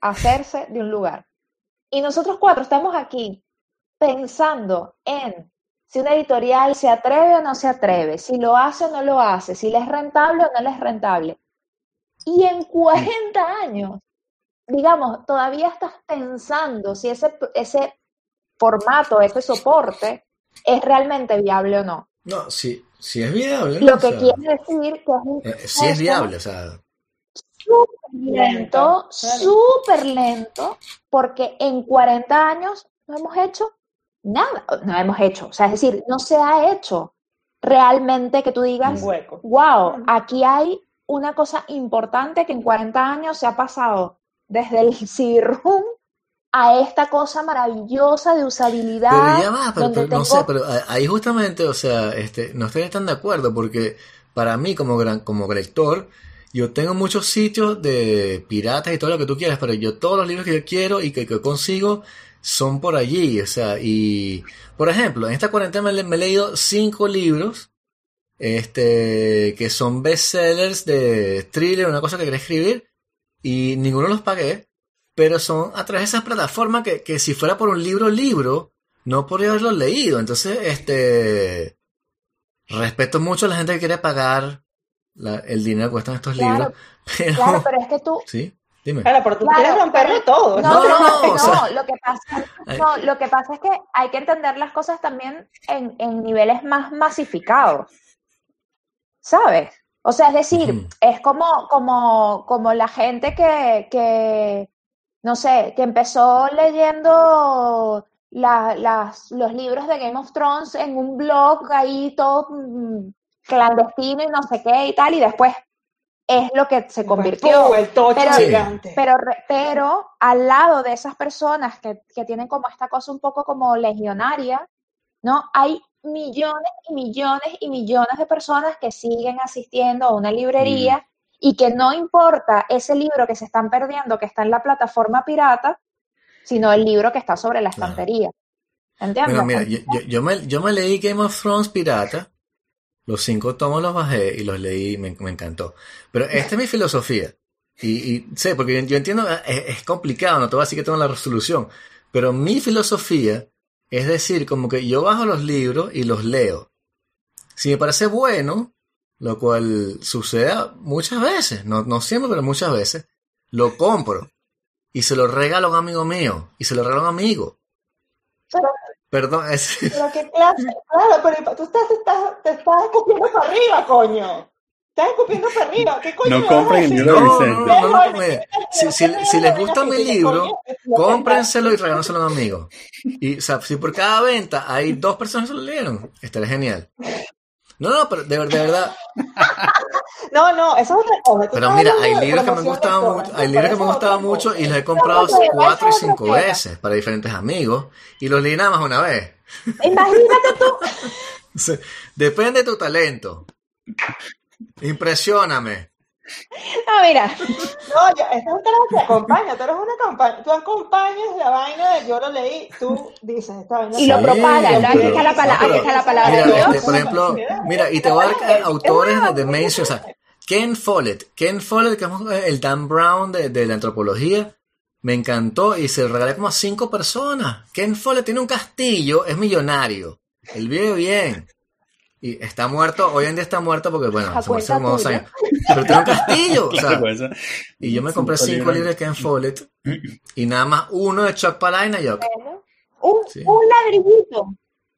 hacerse de un lugar. Y nosotros cuatro estamos aquí pensando en si una editorial se atreve o no se atreve, si lo hace o no lo hace, si le es rentable o no le es rentable. Y en 40 años, digamos, todavía estás pensando si ese, ese formato, ese soporte es realmente viable o no. No, sí, sí es viable. Lo O que quiere decir que es un eh, sí es viable, o sea, súper lento, Lento, claro. súper lento, porque en 40 años no hemos hecho nada, no hemos hecho, o sea, es decir, no se ha hecho realmente que tú digas, hueco. wow, aquí hay una cosa importante que en 40 años se ha pasado desde el CD-ROOM a esta cosa maravillosa de usabilidad. Pero ya va, pero, donde pero no sé, pero a- ahí justamente, o sea, este, no estoy tan de acuerdo porque para mí como gran, como lector, yo tengo muchos sitios de piratas y todo lo que tú quieras, pero yo todos los libros que yo quiero y que, consigo son por allí, o sea, y por ejemplo, en esta cuarentena me, me he leído cinco libros, este, que son bestsellers de thriller, una cosa que quería escribir, y ninguno los pagué, pero son a través de esas plataformas que, que si fuera por un libro, libro, no podría haberlos leído. Entonces, este, respeto mucho a la gente que quiere pagar la- el dinero que cuestan estos Claro, libros, pero, Claro, pero es que tú, sí, dime. Claro, pero tú Claro, quieres romperlo todo. No, No, no, no, no, o sea- lo que pasa, no, lo que pasa es que hay que entender las cosas también en, en niveles más masificados, ¿sabes? O sea, es decir, es como, como, como la gente que, que, no sé, que empezó leyendo la- las, los libros de Game of Thrones en un blog ahí todo mm, clandestino y no sé qué y tal, y después es lo que se convirtió. El tocho Pero- gigante. Pero, re- pero al lado de esas personas que, que tienen como esta cosa un poco como legionaria, ¿no? Hay millones y millones y millones de personas que siguen asistiendo a una librería y que no importa ese libro que se están perdiendo, que está en la plataforma pirata, sino el libro que está sobre la Claro. estantería. ¿Entiendes? Bueno, mira, yo, yo, yo me, yo me leí Game of Thrones pirata Los cinco tomos los bajé y los leí, me, me encantó. Pero esta es mi filosofía. Y, y sé, porque yo, entiendo, es, es complicado, no te voy a decir que tengo la resolución. Pero mi filosofía es decir, como que yo bajo los libros y los leo. Si me parece bueno, lo cual sucede muchas veces, no, no siempre, pero muchas veces, lo compro y se lo regalo a un amigo mío y se lo regalo a un amigo. Perdón, es, pero qué clase, claro, pero tú estás, estás- te estás escupiendo para arriba, coño. Estás escupiendo para arriba. ¿Qué coño No compren el libro No, Vicente. no, no, no, mire, si, si- si les gusta mi libro, cómprenselo y regálenselo a un amigo. Y, o sea, si por cada venta hay dos personas que se lo leyeron, estaría genial. No, no, pero de, de verdad. No, no, eso es otra cosa. Pero mira, hay libros que me gustaban mucho, hay libros que me otra mucho y los he comprado cuatro y cinco veces para diferentes amigos y los leí nada más una vez. Imagínate tú. Depende de tu talento. Impresióname. No, mira. No, ya, esta es un carajo que acompaña, tú eres una campaña, tú acompañas la vaina de yo lo leí, tú dices esta vaina. Y lo propagas, ¿no? Aquí está la palabra, aquí está la palabra Mira, este, por ejemplo, mira, y te voy a dar autores de, de mainstream, o sea, Ken Follett, Ken Follett, que es el Dan Brown de, de la antropología, me encantó y se lo regalé como a cinco personas. Ken Follett tiene un castillo, es millonario, él vive bien. Y está muerto, hoy en día está muerto porque, bueno, A se murió hace como dos años. Pero tiene un castillo, o sea, y yo me compré cinco libros. de Ken Follett y nada más uno de Chuck Palahniuk. y yo, Un, Sí. un ladrillito.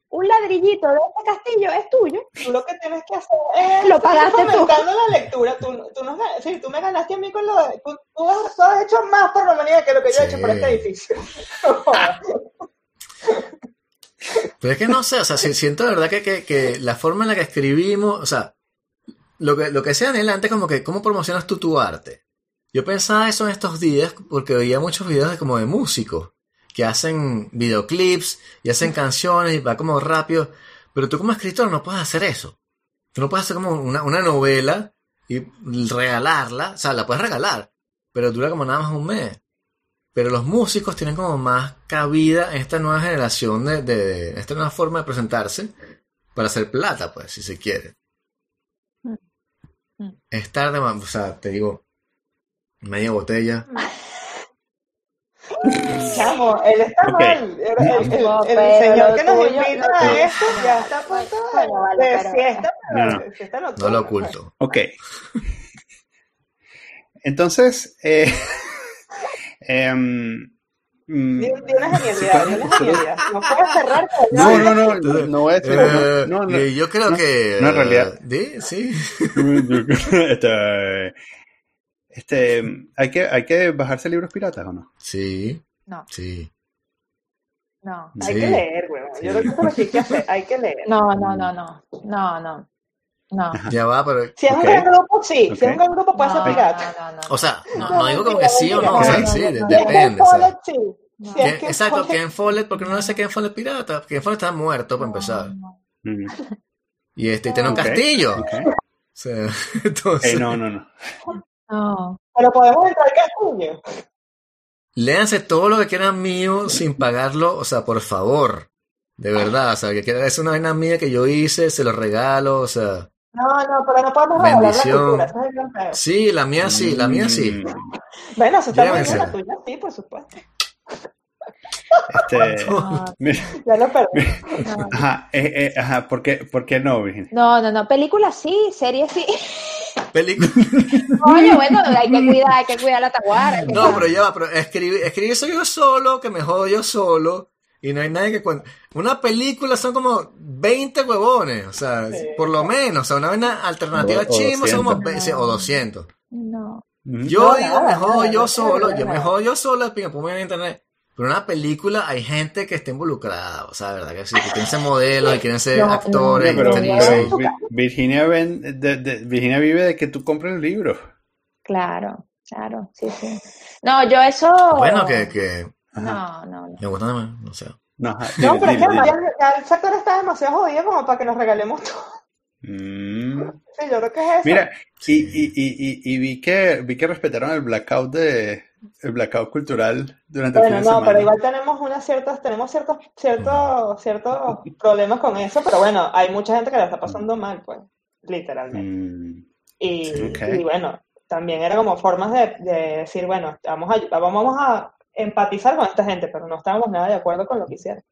Un ladrillito de este castillo es tuyo. Tú lo que tienes que hacer es Lo pagaste tú. la lectura. Tú, tú, nos, sí, tú me ganaste a mí con lo de. Tú, tú has, tú has hecho más por la humanidad que lo que yo he hecho por Sí. este edificio. Pero es que no sé, o sea, si- siento de verdad que, que, que la forma en la que escribimos, o sea, lo que, lo que sea antes como que, ¿cómo promocionas tú tu arte? Yo pensaba eso en estos días porque veía muchos videos de como de músicos que hacen videoclips y hacen canciones y va como rápido, pero tú como escritor no puedes hacer eso. Tú no puedes hacer como una, una novela y regalarla, o sea, la puedes regalar, pero dura como nada más un mes. Pero los músicos tienen como más cabida en esta nueva generación de, de- esta nueva forma de presentarse para hacer plata, pues, si se quiere. Mm. Es tarde, o sea, te digo, media botella. Chamo, él está mal. El, el- el- No, el pero señor que nos invita a esto ya está a punto de, de fiesta. pero No. de fiesta No lo oculto. Ok. Entonces, eh, em, mm, De, de una genialidad, de una genialidad. No puedes cerrar no, no, no, no voy a decir, Eh, no, no, yo creo no, que... no, en realidad. ¿sí? Sí. este, este, hay que, hay que bajarse libros piratas o no? Sí. No. Sí. No. Hay Sí. que leer. Yo Sí. lo que creo que hay que hacer, hay que leer. No, no, no, no. No, no. No. Ya va, pero... Si es un gran grupo, sí. Si es un gran grupo, puede ser No, pirata. no, no, no. O sea, no, No, no digo como que sí o no, o sea, sí, depende. Ken o sea. Follett, sí. No. Si es ¿Quién- Ken exacto, Follett, Ken Follett, porque no sé Ken Follett pirata. Ken Follett está muerto para empezar. Y este, y tiene un castillo. O sea, entonces, Eh, no, no, no. no. Pero podemos entrar al castillo. léanse todo lo que quieran mío sin pagarlo, o sea, por favor. De verdad, o sea, que es una vaina mía que yo hice, se lo regalo, o sea. No, no, pero no podemos regalar la Bendición. cultura. Es. Sí, la mía sí, la mía sí. Mm, Bueno, se está muy bien la tuya, sí, por supuesto. Este, No, mira, Ya lo perdí. no. ajá, eh, eh, ajá, ¿por qué, por qué no, Virginia? No, no, no, películas sí, series sí. Película. Oye, bueno, hay que cuidar, hay que cuidar la taguara. No, pero ya va, pero escribir, escribir soy yo solo, que me jodo yo solo. Y no hay nadie que cuente. Una película son como 20 huevones, o sea, Sí. por lo menos. O sea, una vaina alternativa chimba son como 200. 20, o 200. No. Mm, Yo No, digo, nada, me jodo nada, yo no solo, yo me nada. jodo yo solo, pinga, ponme en internet. Pero una película hay gente que está involucrada, o sea, ¿verdad? Que sí, que quieren ser modelos, que quieren ser No, no, actores, pero, Virginia, ven, de- de- Virginia vive de que tú compres el libro. Claro, claro, sí, sí. No, yo eso. Bueno, que, que No, no, no. me gusta, no sé. No, ajá, No, dile, pero es que ya, el sector está demasiado jodido como para que nos regalemos todo. Mm, Sí, yo creo que es eso. Mira, y, y, y, y, y vi que vi que respetaron el blackout de el blackout cultural durante Bueno, el fin de no, semana. pero igual tenemos unas ciertas, tenemos ciertos, ciertos, ciertos problemas con eso, pero bueno, hay mucha gente que la está pasando mal, pues. literalmente. Mm, y bueno, también era como formas de, de decir, bueno, vamos a, vamos a empatizar con esta gente, pero no estábamos nada de acuerdo con lo que hicieron.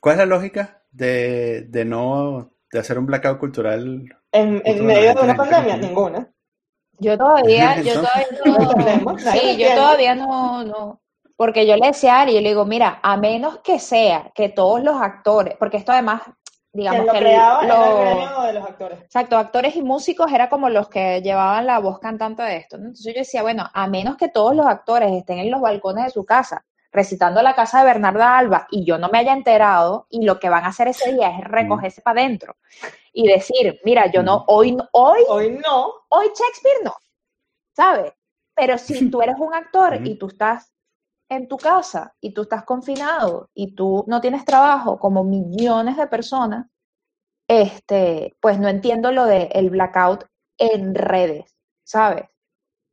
¿Cuál es la lógica de, de no de hacer un blackout cultural? En, medio de una pandemia, ninguna. Yo todavía, yo todavía No sí, yo todavía no, no, porque yo le decía a Ari, yo le digo, mira, a menos que sea que todos los actores, porque esto además, digamos lo que creaba era el lo- gremio de los actores. Exacto, actores y músicos era como los que llevaban la voz cantante de esto, ¿no? Entonces yo decía, bueno, a menos que todos los actores estén en los balcones de su casa recitando la casa de Bernarda Alba y yo no me haya enterado y lo que van a hacer ese día es recogerse para adentro y decir, mira, yo no, hoy, no- hoy, Hoy no, hoy Shakespeare no, ¿sabes? Pero si tú eres un actor y tú estás en tu casa y tú estás confinado y tú no tienes trabajo como millones de personas, este, pues no entiendo lo de el blackout en redes, ¿sabes?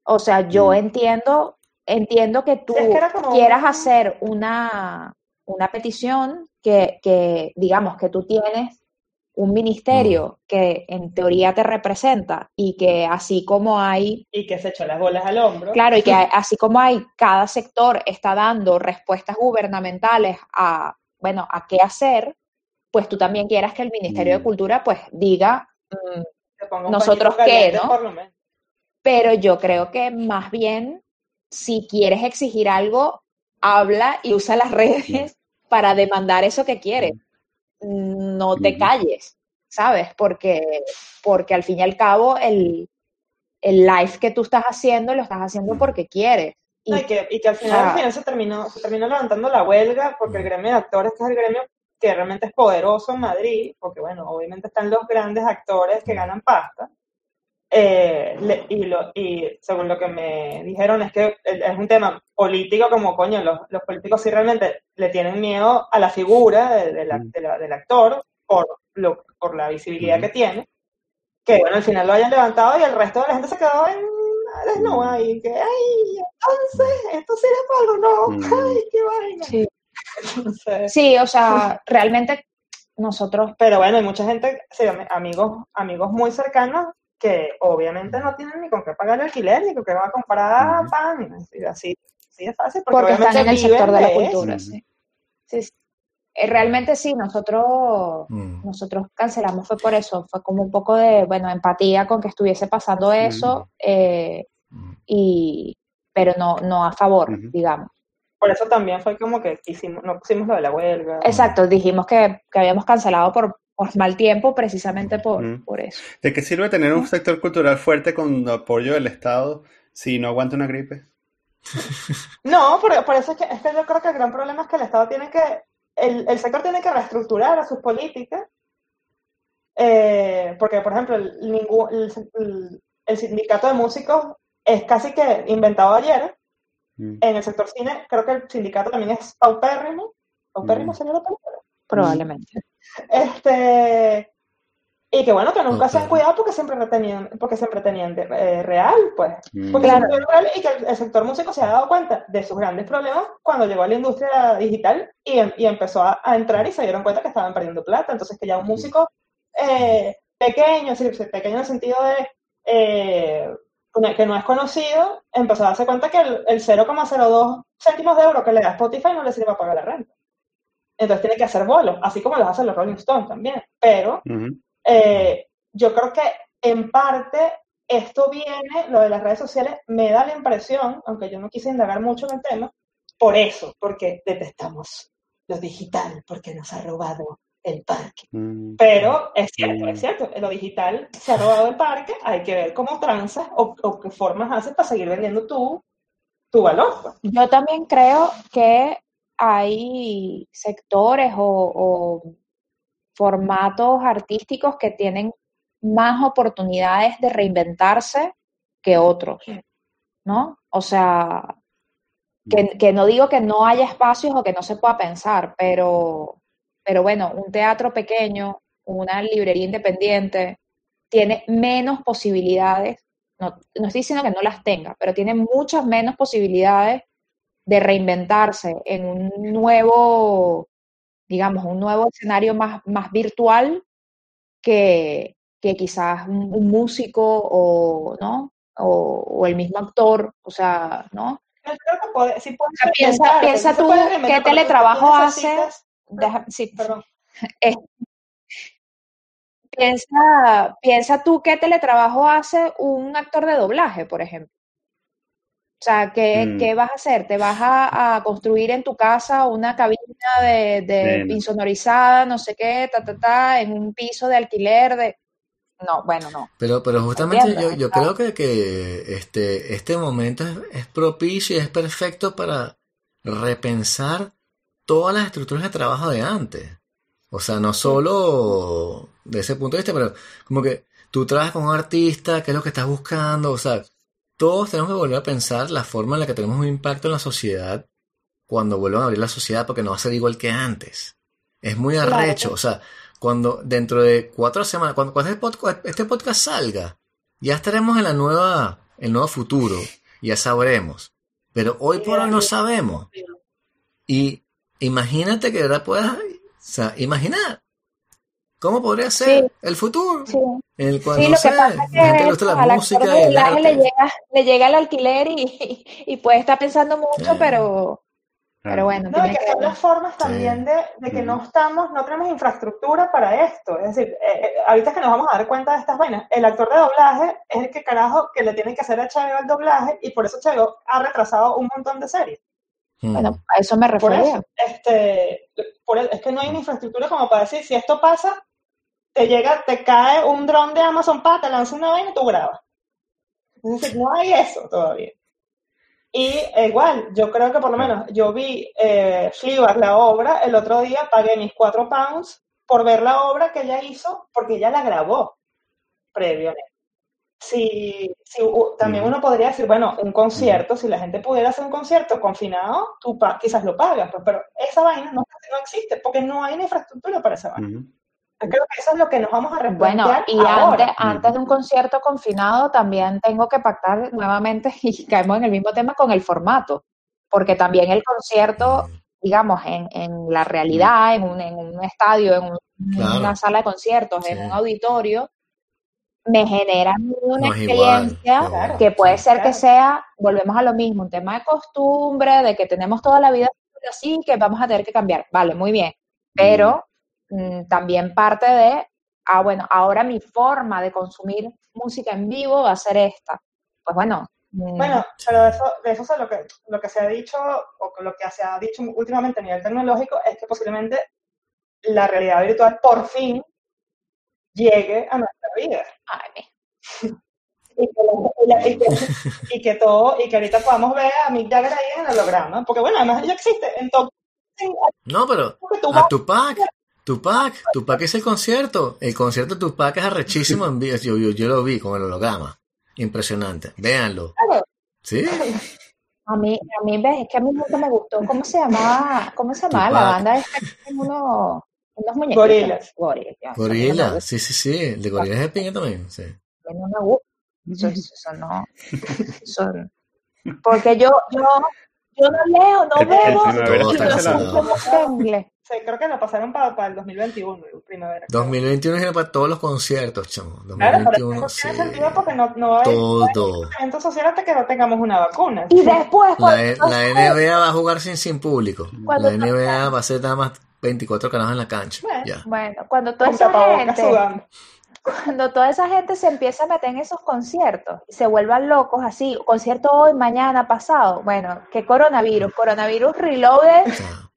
O sea, yo Mm. entiendo, entiendo que tú Sí, es que era como quieras hacer una, una petición que, que, digamos, que tú tienes un ministerio que en teoría te representa y que así como hay y que se echó las bolas al hombro. Claro, y que hay- así como hay, cada sector está dando respuestas gubernamentales a, bueno, a qué hacer, pues tú también quieras que el Ministerio de Mm. Cultura pues diga, mm, nosotros qué, ¿no? Por lo menos. pero yo creo que más bien, si quieres exigir algo, habla y usa las redes para demandar eso que quieres. No te calles, ¿sabes? Porque, porque al fin y al cabo el, el live que tú estás haciendo lo estás haciendo porque quieres. Y No, y, que, y que al final, Ah. al final se terminó, se terminó levantando la huelga porque el gremio de actores, que es el gremio que realmente es poderoso en Madrid, porque bueno, obviamente están los grandes actores que ganan pasta, eh, le- y, lo, y según lo que me dijeron es que es un tema político como coño, los, los políticos sí realmente le tienen miedo a la figura de- de la- Mm. de la- del actor por, lo, por la visibilidad Ujú. que tiene, que bueno, al final lo hayan levantado y el resto de la gente se quedó en desnuda y que, ay, entonces, esto sirve para algo, no, Mm. ay, qué vaina. Sí. Entonces, Sí, o sea, realmente nosotros, pero bueno, hay mucha gente, sí, am- amigos, amigos muy cercanos que obviamente no tienen ni con qué pagar el alquiler, ni con qué va a comprar pan, así, así, así de fácil, porque, porque están en el sector de la eso. cultura, sí. Sí, sí. Eh, Realmente sí, nosotros, Mm. nosotros cancelamos fue por eso, fue como un poco de, bueno, empatía con que estuviese pasando eso, eh, Mm. y, pero no, no a favor, digamos. Por eso también fue como que hicimos, no pusimos lo de la huelga. Exacto, dijimos que, que habíamos cancelado por, por mal tiempo precisamente por, Ujú. por eso. ¿De qué sirve tener un sector cultural fuerte con apoyo del Estado si no aguanta una gripe? No, por, por eso es que, es que yo creo que el gran problema es que el Estado tiene que, el, el sector tiene que reestructurar a sus políticas, eh, porque por ejemplo, el, ningún- el, el- el sindicato de músicos es casi que inventado ayer, Mm. en el sector cine creo que el sindicato también es paupérrimo, paupérrimo Mm. sería la palabra, Probablemente. Este, y que bueno, que nunca se han cuidado porque siempre tenían, porque siempre tenían de- eh, real, pues. Mm. Porque Claro. siempre real y que el, el sector músico se ha dado cuenta de sus grandes problemas cuando llegó a la industria digital y, em- y empezó a, a entrar y se dieron cuenta que estaban perdiendo plata. Entonces que ya un músico eh, pequeño, es decir, pequeño en el sentido de eh, que no es conocido, empezó a darse cuenta que el, el 0,02 céntimos de euro que le da Spotify no le sirve para pagar la renta. Entonces tiene que hacer bolos, así como los hacen los Rolling Stones también. Pero eh, yo creo que en parte esto viene, lo de las redes sociales, me da la impresión, aunque yo no quise indagar mucho en el tema, por eso, porque detestamos lo digital, porque nos ha robado el parque. Mm. Pero es cierto, Mm. es cierto, lo digital se ha robado el parque, hay que ver cómo transas o, o qué formas haces para seguir vendiendo tu, tu valor. pues. Yo también creo que hay sectores o, o formatos artísticos que tienen más oportunidades de reinventarse que otros, ¿no? O sea, que, que no digo que no haya espacios o que no se pueda pensar, pero, pero bueno, un teatro pequeño, una librería independiente, tiene menos posibilidades, no, no estoy diciendo que no las tenga, pero tiene muchas menos posibilidades de reinventarse en un nuevo, digamos, un nuevo escenario más, más virtual que, que quizás un, un músico o, ¿no? O, o el mismo actor, o sea, ¿no? Yo creo que puede, sí puede O sea, piensa, tú qué teletrabajo hace. deja- sí, Perdón. piensa, piensa tú qué teletrabajo hace un actor de doblaje, por ejemplo. O sea, ¿qué, Mm. qué vas a hacer? ¿Te vas a, a construir en tu casa una cabina de, de insonorizada, no sé qué, ta, ta, ta, en un piso de alquiler de... No, bueno, no. Pero, pero justamente yo, yo creo que, que este, este momento es, es propicio y es perfecto para repensar todas las estructuras de trabajo de antes. O sea, no solo de ese punto de vista, pero como que tú trabajas con un artista, qué es lo que estás buscando, o sea, todos tenemos que volver a pensar la forma en la que tenemos un impacto en la sociedad cuando vuelvan a abrir la sociedad, porque no va a ser igual que antes. Es muy Claro. arrecho, o sea, cuando dentro de cuatro semanas, cuando, cuando este, podcast, este podcast salga, ya estaremos en la nueva, el nuevo futuro, ya sabremos. Pero hoy por hoy no sabemos. Y imagínate que verdad puedas, o sea, imaginar cómo podría ser Sí. el futuro. Sí, En el cual, sí, no lo sé, que pasa es la gente le que gusta la al actor música de y el doblaje le arte. llega, le llega el alquiler y, y puede estar pensando mucho, Sí. pero, pero bueno, No, que que... son las formas también de, de que Ujú. no estamos, no tenemos infraestructura para esto. Es decir, eh, eh, ahorita que nos vamos a dar cuenta de estas vainas, el actor de doblaje es el que carajo que le tiene que hacer a HBO el doblaje y por eso HBO ha retrasado un montón de series. Mm. Bueno, a eso me Por refería. eso, este, por el- es que no hay una infraestructura como para decir, si esto pasa, te llega, te cae un dron de Amazon para, te lanza una vaina y tú grabas. Es decir, no hay eso todavía. Y eh, igual, yo creo que por lo menos yo vi eh, Fleabag, la obra, el otro día pagué mis cuatro pounds por ver la obra que ella hizo, porque ella la grabó previamente. Si, si también uno podría decir, bueno, un concierto, si la gente pudiera hacer un concierto confinado, tú pa- quizás lo pagas, pues, pero esa vaina no, no existe, porque no hay una infraestructura para esa vaina. Ujú. Yo creo que eso es lo que nos vamos a Bueno, replantear y ahora. antes, antes de un concierto confinado también tengo que pactar nuevamente, y caemos en el mismo tema, con el formato, porque también el concierto, digamos, en, en la realidad, en un, en un estadio, en, un- en Claro. una sala de conciertos, en Sí. un auditorio, me genera una No es igual, experiencia claro, que puede ser que sea, volvemos a lo mismo, un tema de costumbre, de que tenemos toda la vida así, que vamos a tener que cambiar. Vale, muy bien, pero mm, también parte de, ah, bueno, ahora mi forma de consumir música en vivo va a ser esta. Pues bueno, mm, Bueno, pero de eso, de eso es lo que, lo que se ha dicho, o que lo que se ha dicho últimamente a nivel tecnológico, es que posiblemente la realidad virtual por fin llegue a nuestra vida. ay, Y que, y que- y que todo, y que ahorita podamos ver a Mick Jagger ahí en el holograma. Porque bueno, además ya existe. En todo, en- No, pero a Tupac, Tupac, Tupac es el concierto. El concierto de Tupac es arrechísimo en vivo. Yo, yo, yo lo vi con el holograma. Impresionante. Véanlo. Claro. ¿Sí? a mí, a mí ves, es que a mí nunca me gustó. ¿Cómo se llamaba? ¿Cómo se llamaba la banda esta que tiene unos, unos muñequitos? Gorilas. Gorilas. no Gorila. Sí, sí, sí. El de Gorila es de pinga también. Sí. a mí no me gusta. Eso, eso- eso no. eso- porque yo, yo, yo no leo, no Todo y está no Sí, creo que la pasaron para, para el 2021, el primavera. creo. 2021 era para todos los conciertos, chamo. Claro, pero 2021, eso tiene sí. sentido porque no, no va a haber Todo. evento social hasta que no tengamos una vacuna. Y después, La, cuando, la NBA va a jugar sin, sin público. Cuando- La NBA va a ser nada más 24 canales en la cancha. Bueno. Ya. bueno, cuando toda esa gente, sudando. cuando toda esa gente se empieza a meter en esos conciertos y se vuelvan locos así, concierto hoy, mañana, pasado, bueno, ¿qué coronavirus? Coronavirus Reloaded, sea,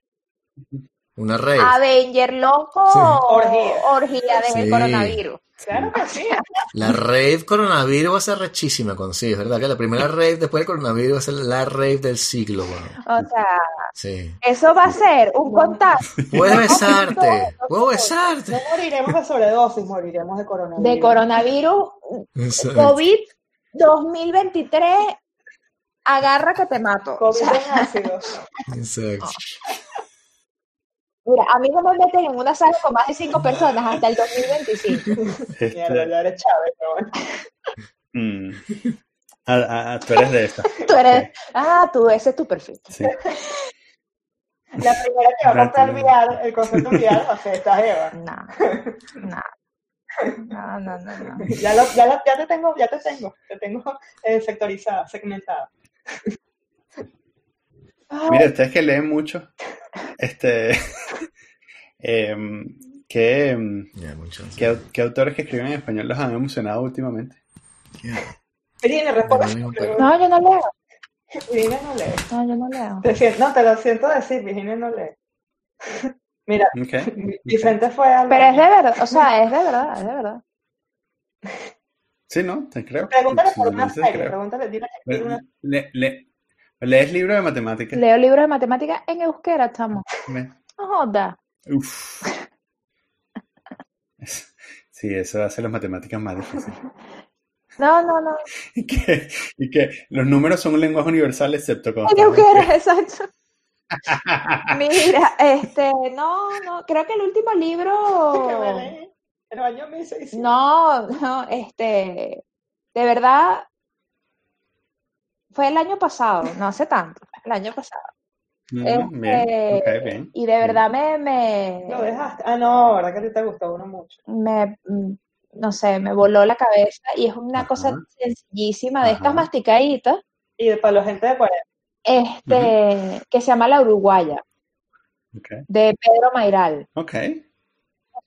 una rave. Avenger loco, Sí. Orgía. orgía de Sí. coronavirus. Claro que sí. La rave coronavirus va a ser rechísima con sí, es verdad que la primera rave después del coronavirus va a ser la rave del siglo, bueno. O sea, Sí. eso va a ser un contagio Puedes besarte, puedo besarte. No moriremos de sobredosis, moriremos de coronavirus. de coronavirus Exacto. COVID 2023, agarra que te mato. O COVID sea, en ácido. Exacto. mira, a mí no me meten en una sala con más de cinco personas hasta el 2025. Este, Mierda, ya eres Chávez, pero bueno. mm. Ah, ah, tú eres de esta. Tú eres, ah, tú, ese es tu perfil. Sí. La primera que va a comprar. VR, el concepto VR va a ser esta Eva. Nada, nada. No, no, no, no. Ya, lo- ya, lo- ya te tengo, ya te tengo, te tengo eh, sectorizada, segmentada. Mira, ustedes que leen mucho, este, em, ¿qué, em, qué, qué autores que escriben en español los han emocionado últimamente? Ya. Virginia, responde. No, yo no leo. Virginia no lee. No, yo no leo. Te siento- no, te lo siento decir, Virginia no lee. Mira, Ok. Vicente fue al Pero es de verdad, o sea, es de verdad, es de verdad. Sí, ¿no? Te creo. Pregúntale por una serie, pregúntale, dile una Le- le- ¿Lees libros de matemáticas? Leo libros de matemáticas en euskera, chamo. Me- No joda. Uf. Sí, eso hace las matemáticas más difíciles. No, no, no. Y que, y que los números son un lenguaje universal excepto con En euskera, exacto. Mira, este, no, no, creo que el último que me libro, el año 1600. no, no, este, de verdad, fue el año pasado, no hace tanto, el año pasado. Mm, bien, Este, bien. y de verdad me, me, Lo dejaste. Ah, no, verdad que a ti te gustó uno mucho. me, mm, no sé, me voló la cabeza y es una cosa sencillísima de estas masticaditas, Y de- para la gente de 40. este, que se llama La Uruguaya, de Pedro Mairal. ok, Es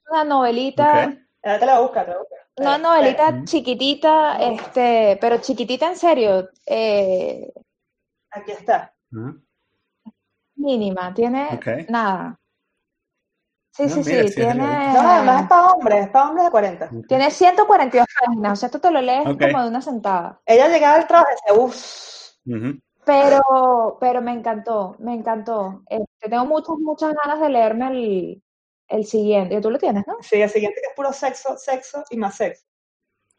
una novelita. Ahora te la busca, te la busca. Una Eh, novelita Mm. chiquitita, este, pero chiquitita en serio, eh, Aquí está. Ah, mínima, tiene nada. Sí, No, sí, mira, sí, tiene. No, además es para hombres, es para hombres de 40. ok. tiene 142 páginas, o sea, esto te lo lees como de una sentada. Ella llegaba al trabajo y decía, uff. Pero, pero me encantó, me encantó. Este, tengo muchas, muchas ganas de leerme el, el siguiente. Tú lo tienes, ¿no? sí, el siguiente que es puro sexo, sexo y más sexo.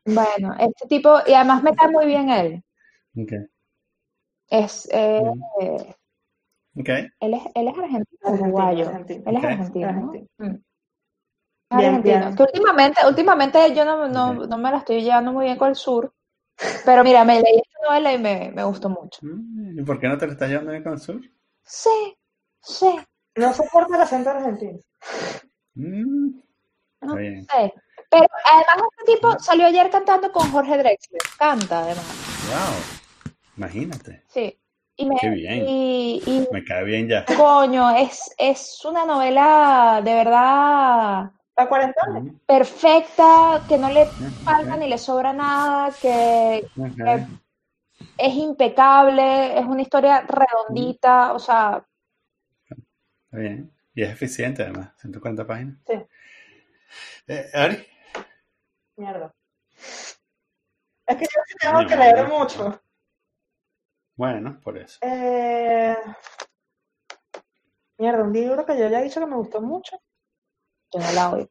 Bueno, este tipo, y además me cae muy bien él. Ok, Es, eh, Mm. eh, ok. él es, él es argentino, Argentino, uruguayo. argentino. Él es argentino, ¿no? Argentino. Mm. Bien, bien. Que últimamente, últimamente yo no, no, no me la estoy llevando muy bien con el sur. Pero mira, me leí esta novela y me, me gustó mucho. Mm, ¿Y por qué no te lo estás llevando bien con el sur? Sí, sí, No soporta el acento argentino. Mm, no bien. sé. Pero además este tipo salió ayer cantando con Jorge Drexler. Canta además. Wow, imagínate. Sí. Y me, Qué bien. y, y, Me cae bien ya. coño, es, es una novela de verdad ¿Está 40 años? Mm, perfecta, que no le ok, falta ni le sobra nada, que es impecable, es una historia redondita, o sea, Está bien. Y es eficiente además, 140 páginas. Sí. Eh, Ari, Mierda. Es que yo sí tengo que leer mucho. bueno, por eso. Eh... Mierda, un libro que yo ya he dicho que me gustó mucho. yo no la oigo.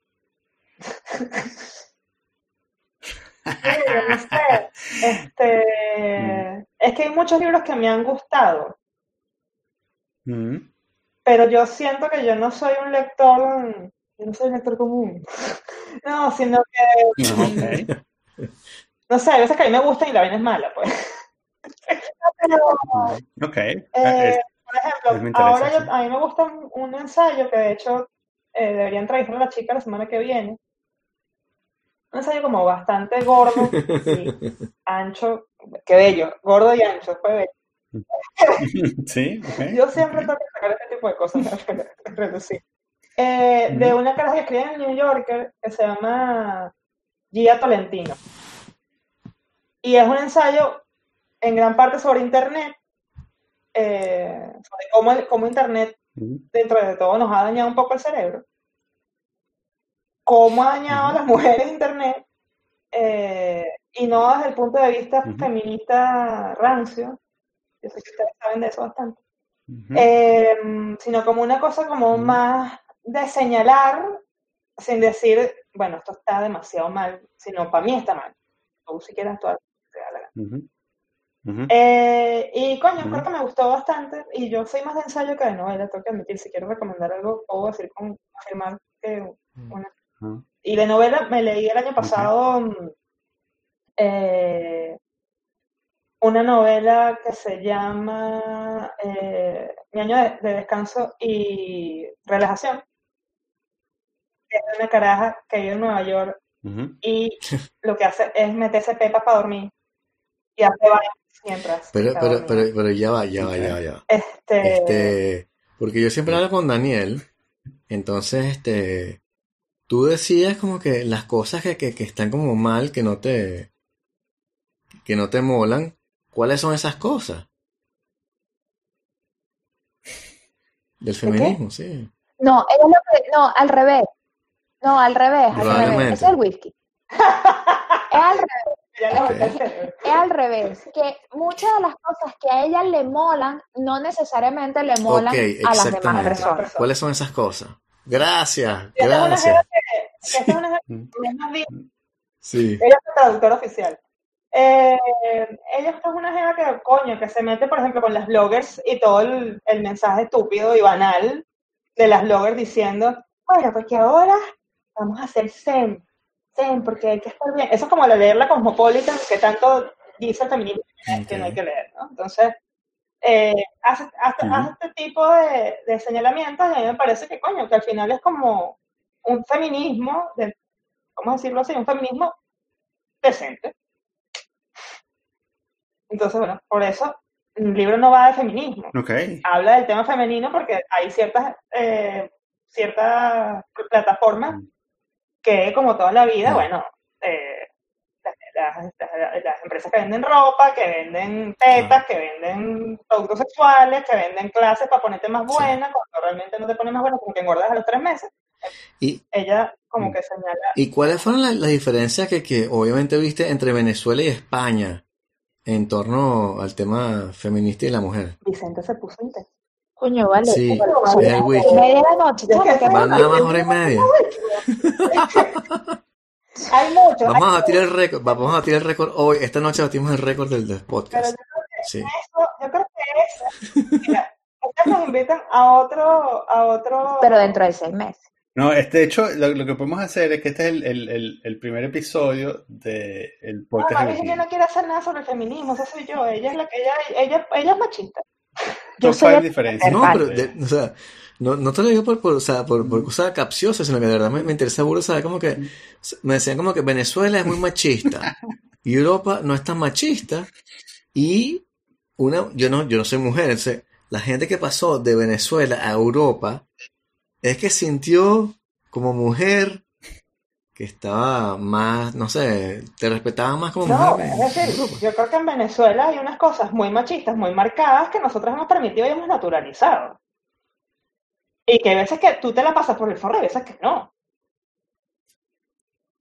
Mira, no sé. Este... Es que hay muchos libros que me han gustado, Mm, pero yo siento que yo no soy un lector, yo no soy un lector común. No, sino que, no sé, a veces que a mí me gustan y la vaina es mala, pues. Pero, ok. Eh, Es- por ejemplo, ahora yo- sí. a mí me gusta un, ensayo que de hecho eh, debería entrevistar a la chica la semana que viene. Un ensayo como bastante gordo y ancho, qué bello, gordo y ancho, fue bello. sí. Yo siempre tengo que sacar este tipo de cosas para reducir. Eh, de una cara que escribe en el New Yorker que se llama Gia Tolentino. Y es un ensayo en gran parte sobre Internet, eh, sobre cómo, el- cómo Internet dentro de todo nos ha dañado un poco el cerebro. Cómo ha dañado a las mujeres Internet, eh, y no desde el punto de vista feminista rancio, yo sé que ustedes saben de eso bastante, eh, sino como una cosa como más de señalar sin decir, bueno, esto está demasiado mal, sino para mí está mal. Tú si quieres actuar, ujú. Eh, y coño, creo que me gustó bastante. Y yo soy más de ensayo que de novela, tengo que admitir. Si quiero recomendar algo, puedo decir con afirmar que una. Ah, Y de novela me leí el año pasado mm, eh, una novela que se llama eh, Mi año de, de descanso y relajación. Es una caraja que vive en Nueva York y lo que hace es meterse pepa para dormir y hace vainas mientras Pero, pero, pero, pero ya va, ya va, ya va, ya va. Este, Este, porque yo siempre hablo con Daniel, entonces, este, tú decías como que las cosas que, que, que están como mal, que no te, que no te molan, ¿cuáles son esas cosas? Del feminismo, sí. No, ella lo que- no, al revés. No, al revés, al revés. Es el whisky. Es al revés, es al revés. Que muchas de las cosas que a ella le molan, no necesariamente le molan Ok, a las demás personas. ¿Cuáles son esas cosas? Gracias, Esta es una gracias. jeva que- que esta es una Sí, Ella es traductora oficial. Eh, ella es una jeva que, coño, que se mete, por ejemplo, con las bloggers y todo el, el mensaje estúpido y banal de las bloggers diciendo, bueno, porque ahora vamos a hacer zen, zen, porque hay que estar bien. Eso es como la leer la Cosmopolitan, que tanto dice el feminismo que no hay que leer, ¿no? Entonces, eh, hace, hace- este tipo de, de señalamientos y a mí me parece que, coño, que al final es como un feminismo, de, ¿cómo decirlo así? Un feminismo decente. Entonces, bueno, por eso el libro no va de feminismo. Habla del tema femenino porque hay ciertas, eh, ciertas plataformas Mm. que, como toda la vida, Mm. bueno, eh, las, las- empresas que venden ropa, que venden tetas, que venden productos sexuales, que venden clases para ponerte más Sí. buena, cuando realmente no te pones más buena, como que engordas a los tres meses. ¿Y, Ella como Mm. que señala, y cuáles fueron las, las diferencias que, que obviamente viste entre Venezuela y España en torno al tema feminista y la mujer? Vicente se puso intenso. Coño, vale. Sí, es el y media de la noche, Es chamo, que ¿qué esa- Van nada más hora y media. Hay muchos, hay Vamos a batir el récord, vamos a batir el récord hoy. Esta noche batimos el récord del, del pero podcast. yo creo que Sí. eso, yo creo que eso, mira, ustedes nos invitan a otro, a otro, Pero dentro de seis meses. No, este, de hecho, lo, lo que podemos hacer es que este es el, el- el- el primer episodio del no, podcast de María Virginia Virginia. no quiere hacer nada sobre el feminismo, eso soy yo, ella es la que, ella, ella, ella es machista. Yo Top soy diferencias. No, pero, de- o sea, no, no te lo digo por, por, o sea, por, por cosa capciosa, sino que de verdad me, me interesa burda saber como que, me decían como que Venezuela es muy machista, y Europa no es tan machista, y una, yo no, yo no soy mujer, entonces, la gente que pasó de Venezuela a Europa, es que sintió como mujer que estaba más, no sé, te respetaban más como No, mujer es decir, yo creo que en Venezuela hay unas cosas muy machistas, muy marcadas, que nosotros hemos permitido y hemos naturalizado. Y que hay veces que tú te la pasas por el forro y hay veces que no.